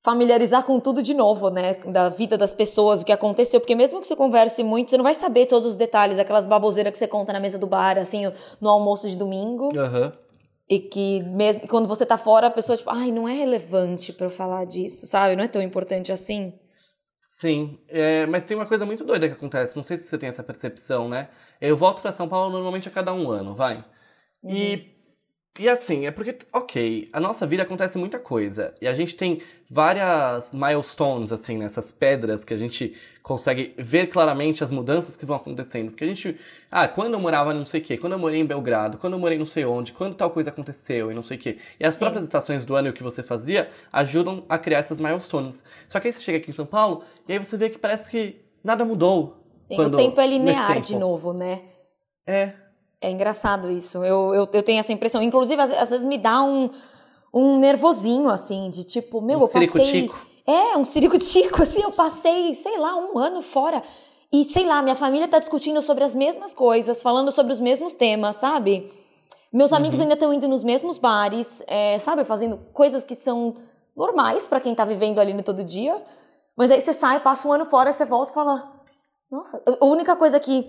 [SPEAKER 2] familiarizar com tudo de novo, né? Da vida das pessoas, o que aconteceu, porque mesmo que você converse muito, você não vai saber todos os detalhes, aquelas baboseiras que você conta na mesa do bar, assim, no almoço de domingo,
[SPEAKER 1] Aham.
[SPEAKER 2] E que mesmo quando você tá fora, a pessoa tipo, ai, não é relevante pra eu falar disso, sabe? Não é tão importante assim.
[SPEAKER 1] Sim, é, mas tem uma coisa muito doida que acontece, não sei se você tem essa percepção, né? Eu volto pra São Paulo normalmente a cada um ano, vai. E, e assim, é porque, ok, a nossa vida acontece muita coisa. E a gente tem várias milestones, assim, nessas pedras que a gente consegue ver claramente as mudanças que vão acontecendo. Porque a gente, ah, quando eu morava não sei o quê, quando eu morei em Belgrado, quando eu morei não sei onde, quando tal coisa aconteceu e não sei o quê. E as
[SPEAKER 2] Sim.
[SPEAKER 1] próprias estações do ano e o que você fazia ajudam a criar essas milestones. Só que aí você chega aqui em São Paulo e aí você vê que parece que nada mudou.
[SPEAKER 2] Sim,
[SPEAKER 1] quando-
[SPEAKER 2] o tempo é linear
[SPEAKER 1] tempo.
[SPEAKER 2] de novo, né?
[SPEAKER 1] É,
[SPEAKER 2] É engraçado isso. Eu, eu, eu tenho essa impressão. Inclusive, às, às vezes me dá um, um nervosinho, assim, de tipo, meu,
[SPEAKER 1] Um
[SPEAKER 2] eu passei. É, um ciricutico, assim, eu passei, sei lá, um ano fora. E, sei lá, minha família tá discutindo sobre as mesmas coisas, falando sobre os mesmos temas, sabe? Meus
[SPEAKER 1] Uhum.
[SPEAKER 2] amigos ainda estão indo nos mesmos bares, é, sabe? Fazendo coisas que são normais pra quem tá vivendo ali no todo dia. Mas aí você sai, passa um ano fora, você volta e fala: Nossa, a única coisa que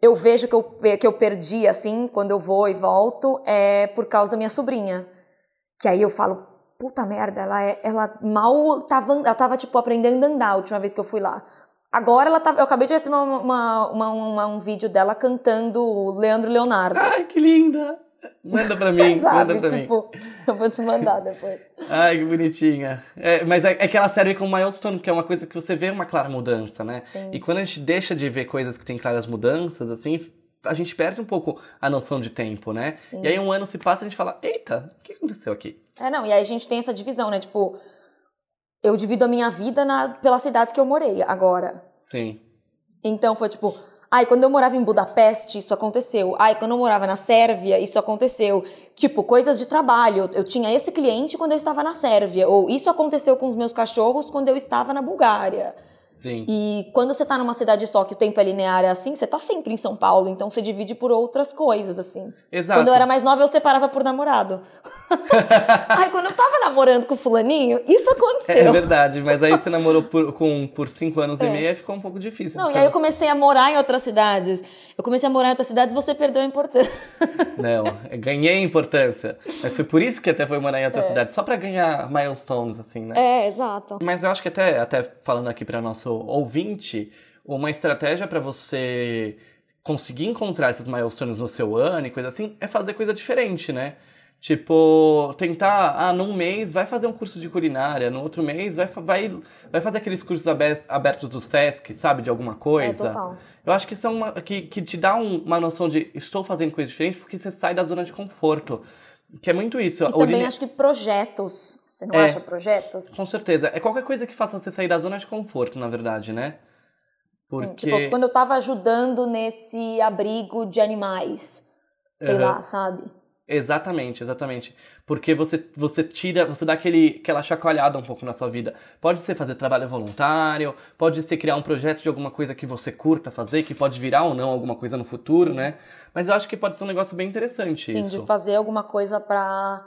[SPEAKER 2] eu vejo que eu, que eu perdi, assim, quando eu vou e volto, é por causa da minha sobrinha. Que aí eu falo, puta merda, ela, é, ela mal tava, ela tava, tipo, aprendendo a andar a última vez que eu fui lá. Agora ela tava, eu acabei de receber uma- uma- uma- um vídeo dela cantando Leandro Leonardo.
[SPEAKER 1] Ai, que linda! Manda pra mim,
[SPEAKER 2] Sabe?
[SPEAKER 1] manda pra mim.
[SPEAKER 2] Tipo, eu vou te mandar depois.
[SPEAKER 1] Ai, que bonitinha. É, mas é, é que ela serve como milestone, porque é uma coisa que você vê uma clara mudança, né?
[SPEAKER 2] Sim.
[SPEAKER 1] E quando a gente deixa de ver coisas que têm claras mudanças, assim, a gente perde um pouco a noção de tempo, né?
[SPEAKER 2] Sim.
[SPEAKER 1] E aí um ano se passa e a gente fala, eita, o que aconteceu aqui?
[SPEAKER 2] É, não, e aí a gente tem essa divisão, né? Tipo, eu divido a minha vida na, pelas cidades que eu morei agora.
[SPEAKER 1] Sim.
[SPEAKER 2] Então foi tipo, ai, quando eu morava em Budapeste, isso aconteceu. Ai, quando eu morava na Sérvia, isso aconteceu. Tipo, coisas de trabalho. Eu tinha esse cliente quando eu estava na Sérvia. Ou isso aconteceu com os meus cachorros quando eu estava na Bulgária.
[SPEAKER 1] Sim.
[SPEAKER 2] E quando você tá numa cidade só que o tempo é linear é assim, você tá sempre em São Paulo, então você divide por outras coisas, assim.
[SPEAKER 1] Exato.
[SPEAKER 2] Quando eu era mais nova, eu separava por namorado. Ai, quando eu tava namorando com o fulaninho, isso aconteceu.
[SPEAKER 1] É verdade, mas aí você namorou por, com, por cinco anos e meio e ficou um pouco difícil.
[SPEAKER 2] Não,
[SPEAKER 1] de
[SPEAKER 2] e aí eu comecei a morar em outras cidades. Eu comecei a morar em outras cidades e você perdeu a importância.
[SPEAKER 1] Não, ganhei importância. Mas foi por isso que até foi morar em outra cidade, só pra ganhar milestones, assim, né?
[SPEAKER 2] É, exato.
[SPEAKER 1] Mas eu acho que até, até falando aqui para nosso ouvinte, uma estratégia para você conseguir encontrar esses milestones no seu ano e coisa assim é fazer coisa diferente, né? Tipo, tentar, ah, num mês vai fazer um curso de culinária, no outro mês vai, vai, vai fazer aqueles cursos abe- abertos do Sesc, sabe, de alguma coisa.
[SPEAKER 2] É, total.
[SPEAKER 1] Eu acho que isso é uma, que, que te dá um- uma noção de estou fazendo coisa diferente porque você sai da zona de conforto. Que é muito isso.
[SPEAKER 2] E também acho que projetos. Você não
[SPEAKER 1] É.
[SPEAKER 2] acha projetos?
[SPEAKER 1] Com certeza. É qualquer coisa que faça você sair da zona de conforto, na verdade, né?
[SPEAKER 2] Sim,
[SPEAKER 1] Porque-
[SPEAKER 2] tipo, quando eu tava ajudando nesse abrigo de animais. Sei
[SPEAKER 1] Uhum.
[SPEAKER 2] lá, sabe?
[SPEAKER 1] Exatamente, exatamente. Porque você, você tira, você dá aquele, aquela chacoalhada um pouco na sua vida. Pode ser fazer trabalho voluntário, pode ser criar um projeto de alguma coisa que você curta fazer, que pode virar ou não alguma coisa no futuro, né? Mas eu acho que pode ser um negócio bem interessante
[SPEAKER 2] Sim,
[SPEAKER 1] isso.
[SPEAKER 2] de fazer alguma coisa pra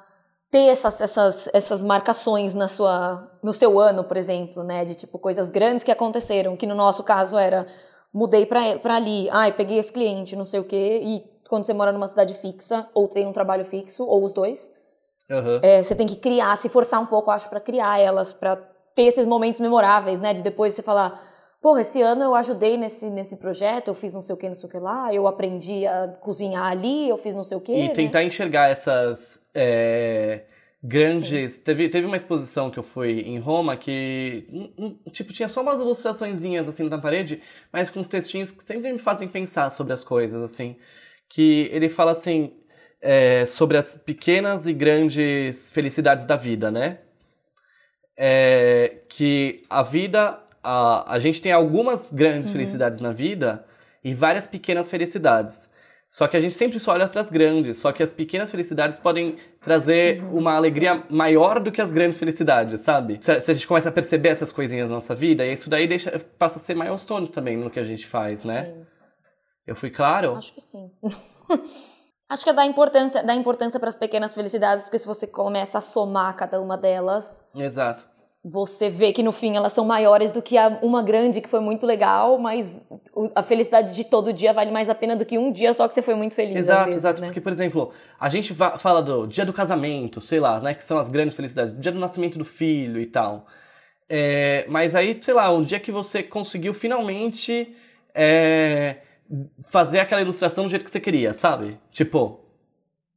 [SPEAKER 2] ter essas, essas, essas marcações na sua, no seu ano, por exemplo, né? De tipo coisas grandes que aconteceram, que no nosso caso era mudei pra ali, ai, peguei esse cliente, não sei o quê, e quando você mora numa cidade fixa, ou tem um trabalho fixo, ou os dois,
[SPEAKER 1] Aham.
[SPEAKER 2] é, você tem que criar, se forçar um pouco, acho, pra criar elas, pra ter esses momentos memoráveis, né? De depois você falar, porra, esse ano eu ajudei nesse, nesse projeto, eu fiz não sei o que, não sei o que lá, eu aprendi a cozinhar ali, eu fiz não sei o que.
[SPEAKER 1] E tentar enxergar essas é, grandes. Teve, teve uma exposição que eu fui em Roma que, tipo, tinha só umas ilustraçõezinhas assim na parede, mas com uns textinhos que sempre me fazem pensar sobre as coisas, assim. Que ele fala assim. é, sobre as pequenas e grandes felicidades da vida, né? É, que a vida, a, a gente tem algumas grandes felicidades na vida e várias pequenas felicidades. Só que a gente sempre só olha para as grandes, só que as pequenas felicidades podem trazer uma alegria maior do que as grandes felicidades, sabe? Se, a- se a gente começa a perceber essas coisinhas na nossa vida, e isso daí deixa, passa a ser milestones também no que a gente faz, né?
[SPEAKER 2] Sim,
[SPEAKER 1] Eu fui claro?
[SPEAKER 2] acho que sim. acho que é dar importância, dar importância para as pequenas felicidades, porque se você começa a somar cada uma delas,
[SPEAKER 1] Exato.
[SPEAKER 2] Você vê que no fim elas são maiores do que a, uma grande que foi muito legal, mas a felicidade de todo dia vale mais a pena do que um dia só que você foi muito feliz.
[SPEAKER 1] Exato,
[SPEAKER 2] vezes,
[SPEAKER 1] exato.
[SPEAKER 2] né?
[SPEAKER 1] Porque, por exemplo, a gente fala do dia do casamento, sei lá, né? Que são as grandes felicidades. Dia do nascimento do filho e tal. É, mas aí, sei lá, um dia que você conseguiu finalmente é, fazer aquela ilustração do jeito que você queria, sabe? Tipo,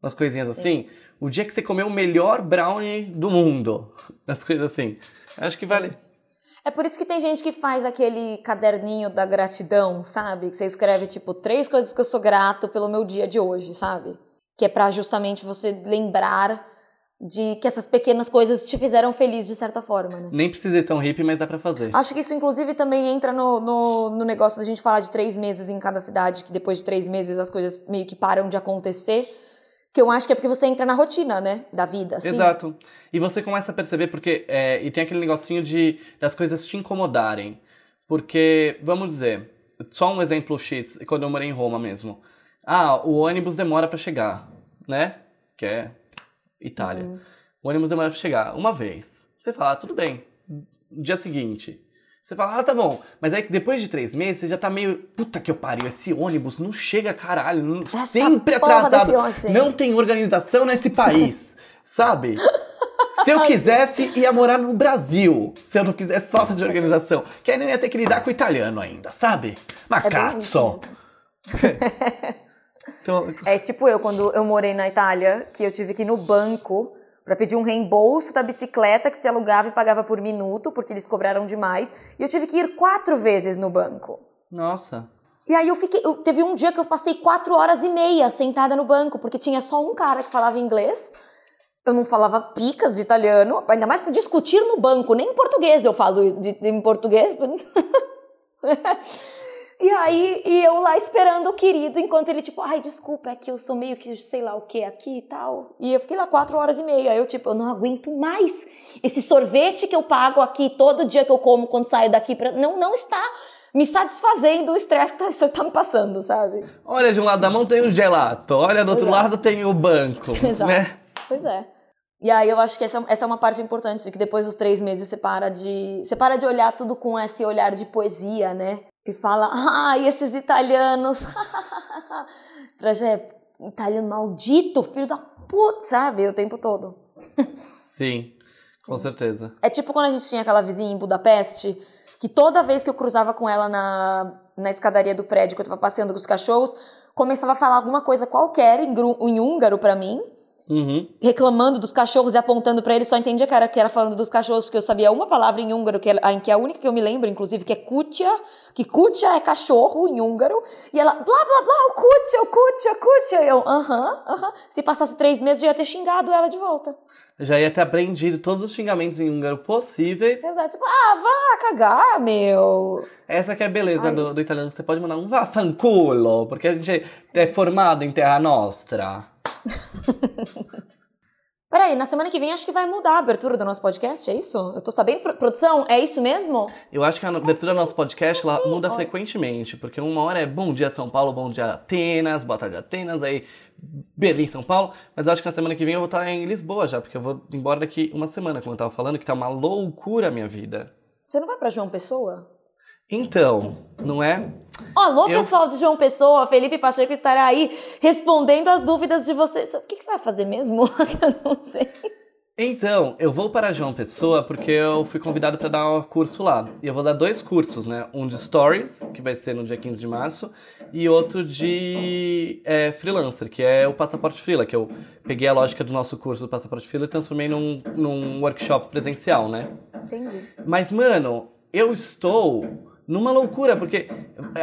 [SPEAKER 1] umas coisinhas
[SPEAKER 2] Sim.
[SPEAKER 1] assim. O dia que você comeu o melhor brownie do mundo. As coisas assim. Acho que
[SPEAKER 2] Sim.
[SPEAKER 1] vale.
[SPEAKER 2] É por isso que tem gente que faz aquele caderninho da gratidão, sabe? Que você escreve, tipo, três coisas que eu sou grato pelo meu dia de hoje, sabe? Que é pra justamente você lembrar de que essas pequenas coisas te fizeram feliz de certa forma, né?
[SPEAKER 1] Nem precisa ir tão hippie, mas dá pra fazer.
[SPEAKER 2] Acho que isso, inclusive, também entra no, no, no negócio da gente falar de três meses em cada cidade, que depois de três meses as coisas meio que param de acontecer. Que eu acho que é porque você entra na rotina, né? Da vida, assim.
[SPEAKER 1] Exato. E você começa a perceber porque. é, e tem aquele negocinho de das coisas te incomodarem. Porque, vamos dizer, só um exemplo X, quando eu morei em Roma mesmo. Ah, o ônibus demora pra chegar, né? Que é Itália.
[SPEAKER 2] Uhum.
[SPEAKER 1] O ônibus demora pra chegar. Uma vez. Você fala, ah, tudo bem. Dia seguinte. Você fala, ah, tá bom. Mas aí depois de três meses, você já tá meio. Puta que eu pariu, esse ônibus não chega, caralho. não-
[SPEAKER 2] Essa
[SPEAKER 1] sempre atrasado. Não tem organização nesse país. sabe? Se eu quisesse, ia morar no Brasil. Se eu não quisesse falta de organização. Que aí não ia ter que lidar com o italiano ainda, sabe?
[SPEAKER 2] É
[SPEAKER 1] só.
[SPEAKER 2] mesmo.
[SPEAKER 1] Então,
[SPEAKER 2] É tipo eu, quando eu morei na Itália, que eu tive que ir no banco pra pedir um reembolso da bicicleta que se alugava e pagava por minuto, porque eles cobraram demais. E eu tive que ir quatro vezes no banco.
[SPEAKER 1] nossa.
[SPEAKER 2] E aí eu fiquei. eu- teve um dia que eu passei quatro horas e meia sentada no banco, porque tinha só um cara que falava inglês. Eu não falava picas de italiano, ainda mais pra discutir no banco, nem em português eu falo de- em português. E aí, e eu lá esperando o querido, enquanto ele, tipo, ai, desculpa, é que eu sou meio que sei lá o que aqui e tal. E eu fiquei lá quatro horas e meia. Aí eu, tipo, eu não aguento mais. Esse sorvete que eu pago aqui todo dia que eu como quando saio daqui, pra... não, não está me satisfazendo o estresse que tá, isso tá me passando, sabe?
[SPEAKER 1] Olha, de um lado da mão tem o gelato, olha, do outro
[SPEAKER 2] Exato.
[SPEAKER 1] lado tem o banco.
[SPEAKER 2] Exato.
[SPEAKER 1] Né?
[SPEAKER 2] Pois é. E aí eu acho que essa, essa é uma parte importante, de que depois dos três meses você para de. Você para de olhar tudo com esse olhar de poesia, né? E fala, ai, esses italianos. pra gente, italiano maldito, filho da puta, sabe? O tempo todo.
[SPEAKER 1] Sim, com certeza.
[SPEAKER 2] É tipo quando a gente tinha aquela vizinha em Budapeste, que toda vez que eu cruzava com ela na, na escadaria do prédio, que eu tava passeando com os cachorros, começava a falar alguma coisa qualquer em, em húngaro pra mim,
[SPEAKER 1] Uhum.
[SPEAKER 2] reclamando dos cachorros e apontando pra ele, só entendia que era, que era falando dos cachorros, porque eu sabia uma palavra em húngaro, que é, a- que é a única que eu me lembro, inclusive, que é kutia, que kutia é cachorro em húngaro, e ela, blá, blá, blá, o kutia, o kutia, o kutia, e eu, aham, aham. Se passasse três meses, eu ia ter xingado ela de volta.
[SPEAKER 1] Já ia ter aprendido todos os xingamentos em húngaro possíveis.
[SPEAKER 2] Exato, tipo, ah, vá cagar, meu.
[SPEAKER 1] Essa que é a beleza
[SPEAKER 2] Ai.
[SPEAKER 1] do, do italiano, que você pode mandar um vaffanculo, porque a gente é formado em terra nostra.
[SPEAKER 2] Peraí, na semana que vem acho que vai mudar a abertura do nosso podcast, é isso? Eu tô sabendo, Pro- produção, é isso mesmo?
[SPEAKER 1] Eu acho que a abertura do nosso podcast ela muda
[SPEAKER 2] Olha.
[SPEAKER 1] frequentemente, porque uma hora é bom dia São Paulo, bom dia Atenas, boa tarde Atenas, aí Berlim, São Paulo, mas eu acho que na semana que vem eu vou estar em Lisboa já, porque eu vou embora daqui uma semana, como eu tava falando, que tá uma loucura a minha vida.
[SPEAKER 2] Você não vai pra João Pessoa?
[SPEAKER 1] Então, não é?
[SPEAKER 2] Alô,
[SPEAKER 1] Eu-
[SPEAKER 2] pessoal de João Pessoa, Felipe Pacheco estará aí respondendo as dúvidas de vocês. O que, que você vai fazer mesmo? eu não sei.
[SPEAKER 1] Então, eu vou para João Pessoa porque eu fui convidado para dar um curso lá. E eu vou dar dois cursos, né? Um de Stories, que vai ser no dia 15 de março, e outro de é, Freelancer, que é o Passaporte Freela, que eu peguei a lógica do nosso curso do Passaporte Freela e transformei num, num workshop presencial, né?
[SPEAKER 2] Entendi.
[SPEAKER 1] Mas, mano, eu estou numa loucura, porque,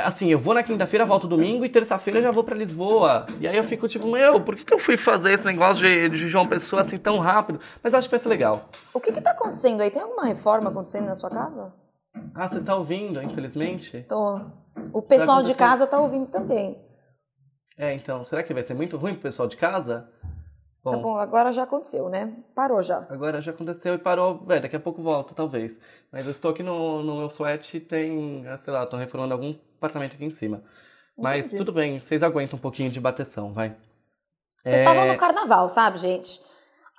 [SPEAKER 1] assim, eu vou na quinta-feira, volto domingo e terça-feira eu já vou pra Lisboa. E aí eu fico tipo, meu, por que, que eu fui fazer esse negócio de, de João Pessoa assim tão rápido? Mas eu acho que vai ser legal.
[SPEAKER 2] O que que tá acontecendo aí? Tem alguma reforma acontecendo na sua casa?
[SPEAKER 1] Ah, você está ouvindo, infelizmente?
[SPEAKER 2] Tô. O pessoal de casa tá ouvindo também.
[SPEAKER 1] É, então, será que vai ser muito ruim pro pessoal de casa? Bom,
[SPEAKER 2] Tá bom, agora já aconteceu, né? Parou já.
[SPEAKER 1] agora já aconteceu e parou. É, daqui a pouco volta, talvez. Mas eu estou aqui no, no meu flat e tem, ah, sei lá, estão reformando algum apartamento aqui em cima. Mas
[SPEAKER 2] Entendi.
[SPEAKER 1] tudo bem, vocês aguentam um pouquinho de bateção, vai.
[SPEAKER 2] Vocês
[SPEAKER 1] É,
[SPEAKER 2] estavam no carnaval, sabe, gente?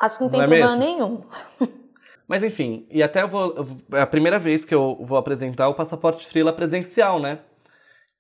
[SPEAKER 2] Acho que não tem
[SPEAKER 1] Não é
[SPEAKER 2] problema
[SPEAKER 1] mesmo?
[SPEAKER 2] nenhum.
[SPEAKER 1] Mas enfim, e até eu vou. É a primeira vez que eu vou apresentar o passaporte Freela presencial, né?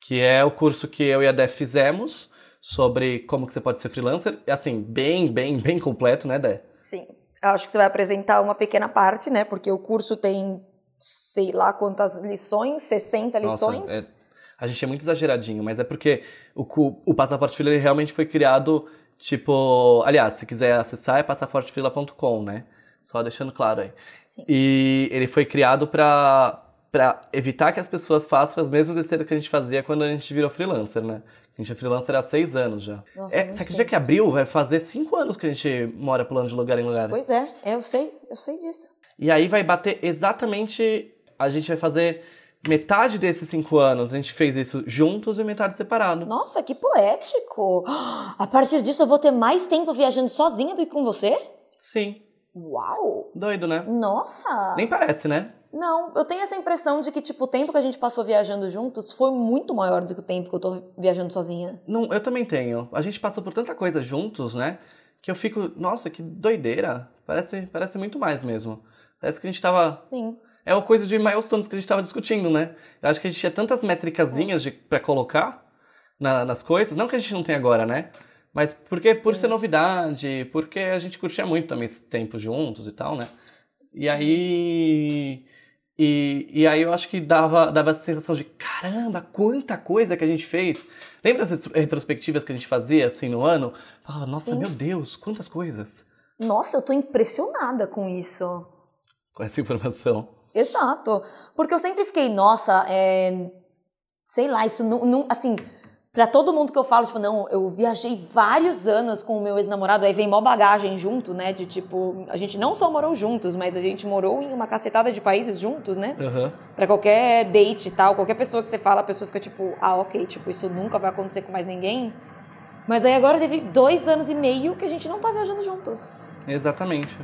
[SPEAKER 1] Que é o curso que eu e a Dé fizemos sobre como que você pode ser freelancer. E, Assim, bem, bem, bem completo, né, Dé?
[SPEAKER 2] Sim. Acho que você vai apresentar uma pequena parte, né? Porque o curso tem sei lá quantas lições, 60 lições.
[SPEAKER 1] Nossa, é- a gente é muito exageradinho, mas é porque o, o passaporte Freela ele realmente foi criado, tipo. Aliás, se quiser acessar é passaportefreela.com, né? Só deixando claro aí.
[SPEAKER 2] Sim.
[SPEAKER 1] E ele foi criado pra, pra evitar que as pessoas façam as mesmas besteiras que a gente fazia quando a gente virou freelancer, né? A gente é freelancer há seis anos já.
[SPEAKER 2] Nossa,
[SPEAKER 1] é, você acredita que abril vai fazer cinco anos que a gente mora pulando de lugar em lugar?
[SPEAKER 2] Pois é, eu sei, eu sei disso.
[SPEAKER 1] E aí vai bater exatamente. A gente vai fazer metade desses cinco anos. A gente fez isso juntos e metade separado.
[SPEAKER 2] Nossa, que poético! A partir disso eu vou ter mais tempo viajando sozinha do que com você?
[SPEAKER 1] Sim.
[SPEAKER 2] Uau!
[SPEAKER 1] Doido, né?
[SPEAKER 2] Nossa!
[SPEAKER 1] Nem parece, né?
[SPEAKER 2] Não, eu tenho essa impressão de que, tipo, o tempo que a gente passou viajando juntos foi muito maior do que o tempo que eu tô viajando sozinha.
[SPEAKER 1] Não, eu também tenho. A gente passou por tanta coisa juntos, né? Que eu fico, nossa, que doideira. Parece, parece muito mais mesmo. Parece que a gente tava.
[SPEAKER 2] Sim.
[SPEAKER 1] É uma coisa de milestones que a gente tava discutindo, né? Eu acho que a gente tinha tantas métricazinhas de, pra colocar na- nas coisas. Não que a gente não tenha agora, né? Mas porque por
[SPEAKER 2] Sim.
[SPEAKER 1] ser novidade, porque a gente curtia muito também esse tempo juntos e tal, né? E
[SPEAKER 2] Sim.
[SPEAKER 1] aí. E, e aí eu acho que dava, dava essa sensação de caramba, quanta coisa que a gente fez. Lembra as retro- retrospectivas que a gente fazia assim no ano? Falava, nossa,
[SPEAKER 2] Sim.
[SPEAKER 1] meu Deus, quantas coisas
[SPEAKER 2] Nossa, eu tô impressionada com isso.
[SPEAKER 1] com essa informação.
[SPEAKER 2] Exato. Porque eu sempre fiquei, nossa, é... sei lá, isso não, não- assim, Pra todo mundo que eu falo, tipo, não, eu viajei vários anos com o meu ex-namorado, aí vem mó bagagem junto, né? De tipo, a gente não só morou juntos, mas a gente morou em uma cacetada de países juntos, né?
[SPEAKER 1] Aham.
[SPEAKER 2] Pra qualquer date e tal, qualquer pessoa que você fala, a pessoa fica tipo, ah, ok, tipo, isso nunca vai acontecer com mais ninguém. Mas aí agora teve dois anos e meio que a gente não tá viajando juntos.
[SPEAKER 1] Exatamente.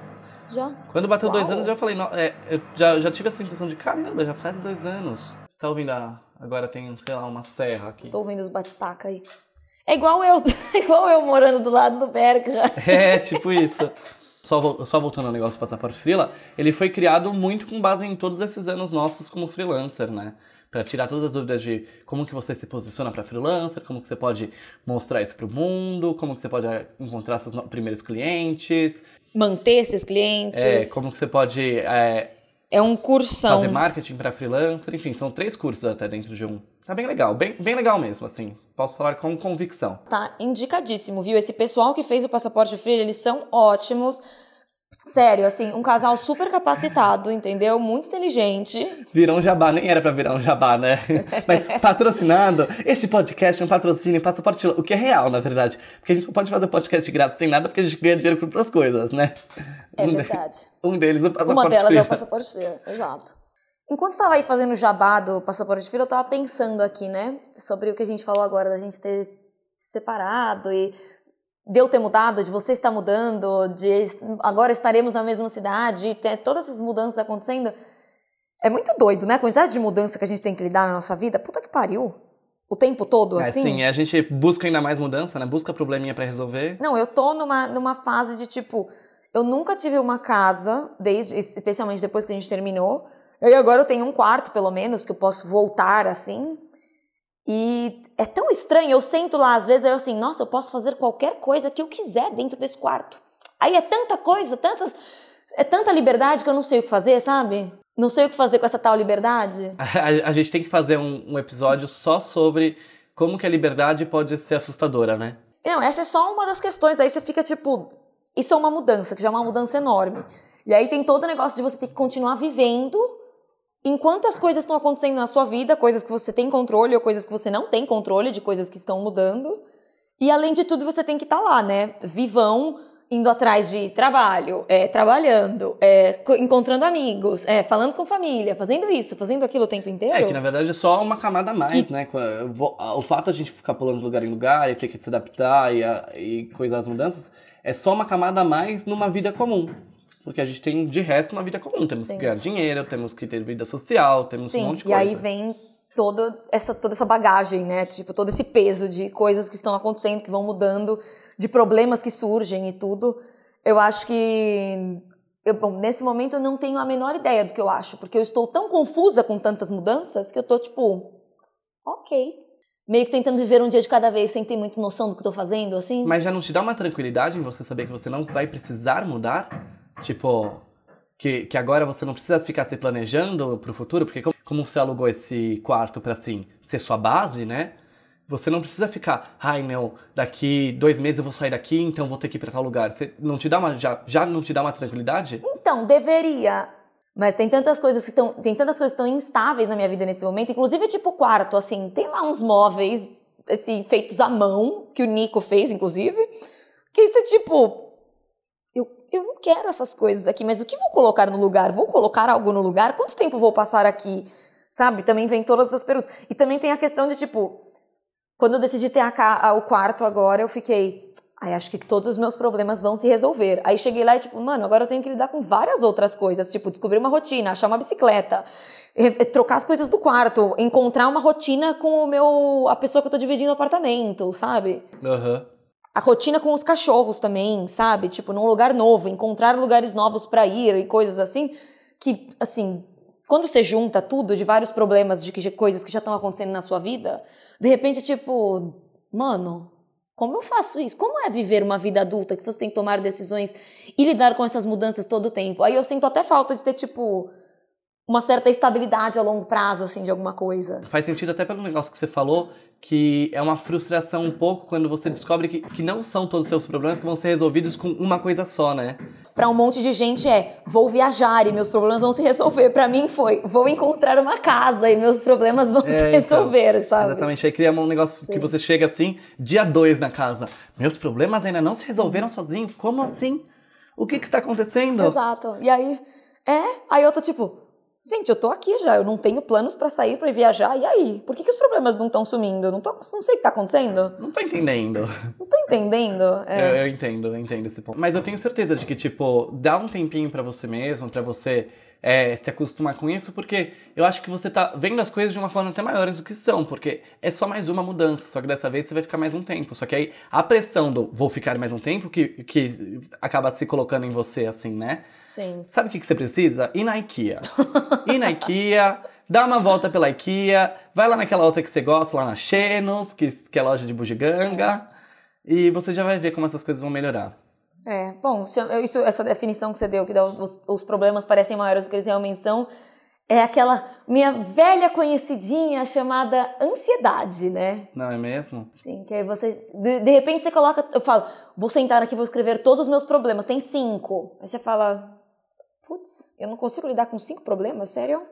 [SPEAKER 2] Já.
[SPEAKER 1] Quando bateu dois
[SPEAKER 2] Uau.
[SPEAKER 1] anos, eu já falei, não, é, eu já, já tive essa impressão de, caramba, já faz dois anos. Você tá ouvindo a, agora tem, sei lá, uma serra aqui.
[SPEAKER 2] Tô ouvindo os batistaca aí. É igual eu, é igual eu morando do lado do Berga.
[SPEAKER 1] É, tipo isso. Só, só voltando ao negócio do passaporte freela, ele foi criado muito com base em todos esses anos nossos como freelancer, né? Pra tirar todas as dúvidas de como que você se posiciona pra freelancer, como que você pode mostrar isso pro mundo, como que você pode eh, encontrar seus primeiros clientes,
[SPEAKER 2] Manter esses clientes.
[SPEAKER 1] é, como que você pode é,
[SPEAKER 2] É um cursão.
[SPEAKER 1] fazer marketing pra freelancer, enfim, são três cursos até dentro de um. Tá bem legal, bem, bem legal mesmo, assim. Posso falar com convicção.
[SPEAKER 2] Tá indicadíssimo, viu? Esse pessoal que fez o passaporte free, eles são ótimos. Sério, assim, um casal super capacitado, entendeu? Muito inteligente.
[SPEAKER 1] Virou um jabá, nem era pra virar um jabá, né? Mas patrocinado, esse podcast é um patrocínio, passaporte, o que é real, na verdade. Porque a gente não pode fazer podcast grátis sem nada, porque a gente ganha dinheiro com outras coisas, né?
[SPEAKER 2] É
[SPEAKER 1] um de-
[SPEAKER 2] verdade.
[SPEAKER 1] um deles é o passaporte
[SPEAKER 2] Uma delas é o passaporte exato. Enquanto estava aí fazendo o jabá do passaporte eu tava pensando aqui, né? Sobre o que a gente falou agora, da gente ter se separado e de eu ter mudado, de você estar mudando, de agora estaremos na mesma cidade, ter todas essas mudanças acontecendo. É muito doido, né? A quantidade de mudança que a gente tem que lidar na nossa vida. Puta que pariu. O tempo todo,
[SPEAKER 1] É,
[SPEAKER 2] assim.
[SPEAKER 1] sim, a gente busca ainda mais mudança, né? Busca probleminha pra resolver.
[SPEAKER 2] Não, eu tô numa, numa fase de tipo, eu nunca tive uma casa, desde, especialmente depois que a gente terminou. E agora eu tenho um quarto, pelo menos, que eu posso voltar assim. E é tão estranho, eu sento lá às vezes, eu assim, nossa, eu posso fazer qualquer coisa que eu quiser dentro desse quarto. Aí é tanta coisa, tantas. É tanta liberdade que eu não sei o que fazer, sabe? Não sei o que fazer com essa tal liberdade.
[SPEAKER 1] A, a gente tem que fazer um, um episódio só sobre como que a liberdade pode ser assustadora, né?
[SPEAKER 2] Não, essa é só uma das questões. Aí você fica tipo, isso é uma mudança, que já é uma mudança enorme. E aí tem todo o negócio de você ter que continuar vivendo enquanto as coisas estão acontecendo na sua vida, coisas que você tem controle ou coisas que você não tem controle, de coisas que estão mudando. E além de tudo, você tem que estar lá, né? Vivão, indo atrás de trabalho, é, trabalhando, é, co- encontrando amigos, é, falando com família, fazendo isso, fazendo aquilo o tempo inteiro.
[SPEAKER 1] É, que na verdade é só uma camada a mais,
[SPEAKER 2] Que-
[SPEAKER 1] né? O fato de a gente ficar pulando de lugar em lugar e ter que se adaptar e, a- e coisar as mudanças é só uma camada a mais numa vida comum. Porque a gente tem, de resto, uma vida comum. Temos
[SPEAKER 2] Sim.
[SPEAKER 1] que ganhar dinheiro, temos que ter vida social, temos um
[SPEAKER 2] Sim,
[SPEAKER 1] monte de
[SPEAKER 2] e
[SPEAKER 1] coisa.
[SPEAKER 2] aí vem toda essa, toda essa bagagem, né? Tipo, todo esse peso de coisas que estão acontecendo, que vão mudando, de problemas que surgem e tudo. Eu acho que. Eu, bom, nesse momento eu não tenho a menor ideia do que eu acho, porque eu estou tão confusa com tantas mudanças que eu tô tipo. Ok. Meio que tentando viver um dia de cada vez sem ter muito noção do que tô fazendo, assim.
[SPEAKER 1] Mas já não te dá uma tranquilidade em você saber que você não vai precisar mudar? Tipo, que, que agora você não precisa ficar se planejando pro futuro, porque como, como você alugou esse quarto pra, assim, ser sua base, né? Você não precisa ficar, ai não, daqui dois meses eu vou sair daqui, então vou ter que ir pra tal lugar. Você não te dá uma, já, já não te dá uma tranquilidade?
[SPEAKER 2] Então, deveria. Mas tem tantas coisas que estão. Tem tantas coisas estão instáveis na minha vida nesse momento. Inclusive, tipo, o quarto, assim, tem lá uns móveis assim, feitos à mão, que o Nico fez, inclusive. Que isso é tipo. Eu, não quero essas coisas aqui, mas o que vou colocar no lugar? Vou colocar algo no lugar? Quanto tempo vou passar aqui? Sabe? Também vem todas essas perguntas. E também tem a questão de, tipo, quando eu decidi ter a a- o quarto agora, eu fiquei. Ai, acho que todos os meus problemas vão se resolver. Aí cheguei lá e, tipo, mano, agora eu tenho que lidar com várias outras coisas. Tipo, descobrir uma rotina, achar uma bicicleta, trocar as coisas do quarto, encontrar uma rotina com o meu. a pessoa que eu tô dividindo o apartamento, sabe?
[SPEAKER 1] Aham.
[SPEAKER 2] A rotina com os cachorros também, sabe? Tipo, num lugar novo, encontrar lugares novos pra ir e coisas assim. Que, assim, quando você junta tudo de vários problemas, de que, coisas que já estão acontecendo na sua vida, de repente, tipo, mano, como eu faço isso? Como é viver uma vida adulta que você tem que tomar decisões e lidar com essas mudanças todo o tempo? Aí eu sinto até falta de ter, tipo, uma certa estabilidade a longo prazo, assim, de alguma coisa.
[SPEAKER 1] Faz sentido até pelo negócio que você falou, que é uma frustração um pouco quando você descobre que, que não são todos os seus problemas que vão ser resolvidos com uma coisa só, né?
[SPEAKER 2] Para um monte de gente é, vou viajar e meus problemas vão se resolver. Para mim foi, vou encontrar uma casa e meus problemas vão
[SPEAKER 1] É,
[SPEAKER 2] se
[SPEAKER 1] então,
[SPEAKER 2] resolver, sabe?
[SPEAKER 1] Exatamente. Aí cria um negócio
[SPEAKER 2] Sim.
[SPEAKER 1] que você chega assim, dia 2 na casa. Meus problemas ainda não se resolveram sozinho. Como assim? O que que está acontecendo?
[SPEAKER 2] Exato. E aí, é, aí eu tô tipo, gente, eu tô aqui já, eu não tenho planos pra sair, pra ir viajar, e aí? Por que, que os problemas não estão sumindo? Não, tô, não sei o que tá acontecendo.
[SPEAKER 1] Não tô entendendo.
[SPEAKER 2] Não tô entendendo. É.
[SPEAKER 1] Eu, eu entendo, eu entendo esse ponto. Mas eu tenho certeza de que, tipo, dá um tempinho pra você mesmo, pra você é, se acostumar com isso, porque eu acho que você tá vendo as coisas de uma forma até maiores do que são, porque é só mais uma mudança, só que dessa vez você vai ficar mais um tempo. Só que aí a pressão do vou ficar mais um tempo que, que acaba se colocando em você, assim, né?
[SPEAKER 2] Sim.
[SPEAKER 1] Sabe o que, que você precisa? Ir na IKEA. Ir na IKEA, dar uma volta pela IKEA, vai lá naquela outra que você gosta, lá na Xenos, que, que é loja de bugiganga, e você já vai ver como essas coisas vão melhorar.
[SPEAKER 2] É, bom, isso, essa definição que você deu, que dá os, os- os problemas parecem maiores do que eles realmente são, é aquela minha velha conhecidinha chamada ansiedade, né?
[SPEAKER 1] Não é mesmo?
[SPEAKER 2] Sim, que aí você. De, de repente você coloca. Eu falo, vou sentar aqui, vou escrever todos os meus problemas. Tem cinco. Aí você fala, putz, eu não consigo lidar com cinco problemas? Sério?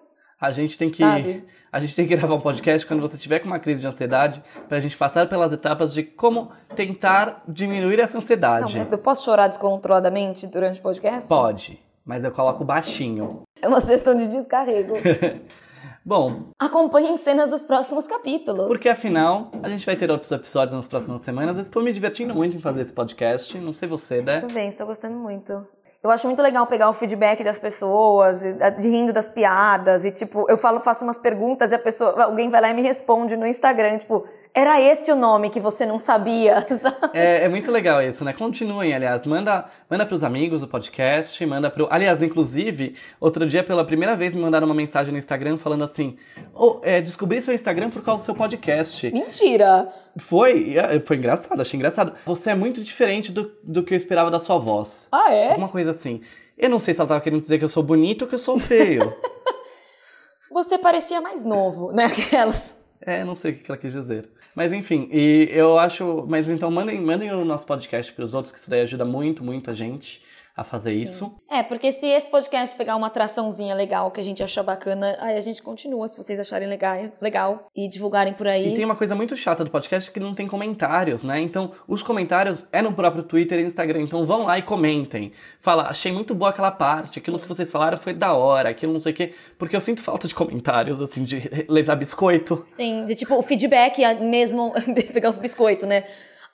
[SPEAKER 1] A gente tem que.
[SPEAKER 2] Sabe?
[SPEAKER 1] A gente tem que gravar um podcast quando você tiver com uma crise de ansiedade, pra gente passar pelas etapas de como tentar diminuir essa
[SPEAKER 2] Não,
[SPEAKER 1] ansiedade.
[SPEAKER 2] eu posso chorar descontroladamente durante o podcast?
[SPEAKER 1] Pode, mas eu coloco baixinho.
[SPEAKER 2] É uma sessão de descarrego.
[SPEAKER 1] Bom,
[SPEAKER 2] Acompanhem cenas dos próximos capítulos.
[SPEAKER 1] Porque afinal, a gente vai ter outros episódios nas próximas semanas. Eu Estou me divertindo muito em fazer esse podcast. Não sei você, né?
[SPEAKER 2] Também, estou gostando muito. Eu acho muito legal pegar o feedback das pessoas, de rindo das piadas, e tipo, eu falo, faço umas perguntas e a pessoa, alguém vai lá e me responde no Instagram, tipo, era esse o nome que você não sabia?
[SPEAKER 1] É, é muito legal isso, né? Continuem, aliás. Manda, manda pros amigos o podcast, manda pro. Aliás, inclusive, outro dia, pela primeira vez, me mandaram uma mensagem no Instagram falando assim: "Ô, é, descobri seu Instagram por causa do seu podcast.
[SPEAKER 2] Mentira!
[SPEAKER 1] Foi, é, foi engraçado, achei engraçado. Você é muito diferente do, do que eu esperava da sua voz.
[SPEAKER 2] Ah, é?
[SPEAKER 1] Alguma coisa assim. Eu não sei se ela tava querendo dizer que eu sou bonito ou que eu sou feio.
[SPEAKER 2] Você parecia mais novo, né? Aquelas.
[SPEAKER 1] É, não sei o que ela quis dizer. Mas enfim, e eu acho. Mas então mandem, mandem o nosso podcast pros outros, que isso daí ajuda muito, muito a gente a fazer isso.
[SPEAKER 2] É, porque se esse podcast pegar uma atraçãozinha legal que a gente achar bacana, aí a gente continua, se vocês acharem legal, legal e divulgarem por aí.
[SPEAKER 1] E tem uma coisa muito chata do podcast que não tem comentários, né? Então, os comentários é no próprio Twitter e Instagram. Então, vão lá e comentem. Fala, achei muito boa aquela parte, aquilo que vocês falaram foi da hora, aquilo não sei o quê. Porque eu sinto falta de comentários, assim, de levar biscoito.
[SPEAKER 2] Sim, de tipo, o feedback mesmo, pegar os biscoitos, né?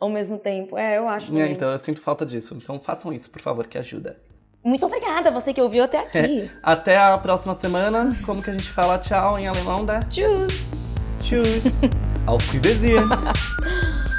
[SPEAKER 2] Ao mesmo tempo. É, eu acho
[SPEAKER 1] É,
[SPEAKER 2] também.
[SPEAKER 1] então, eu sinto falta disso. Então, façam isso, por favor, que ajuda.
[SPEAKER 2] Muito obrigada, você que ouviu até aqui.
[SPEAKER 1] Até a próxima semana. Como que a gente fala tchau em alemão, né?
[SPEAKER 2] Tschüss!
[SPEAKER 1] Tschüss. Auf Wiedersehen.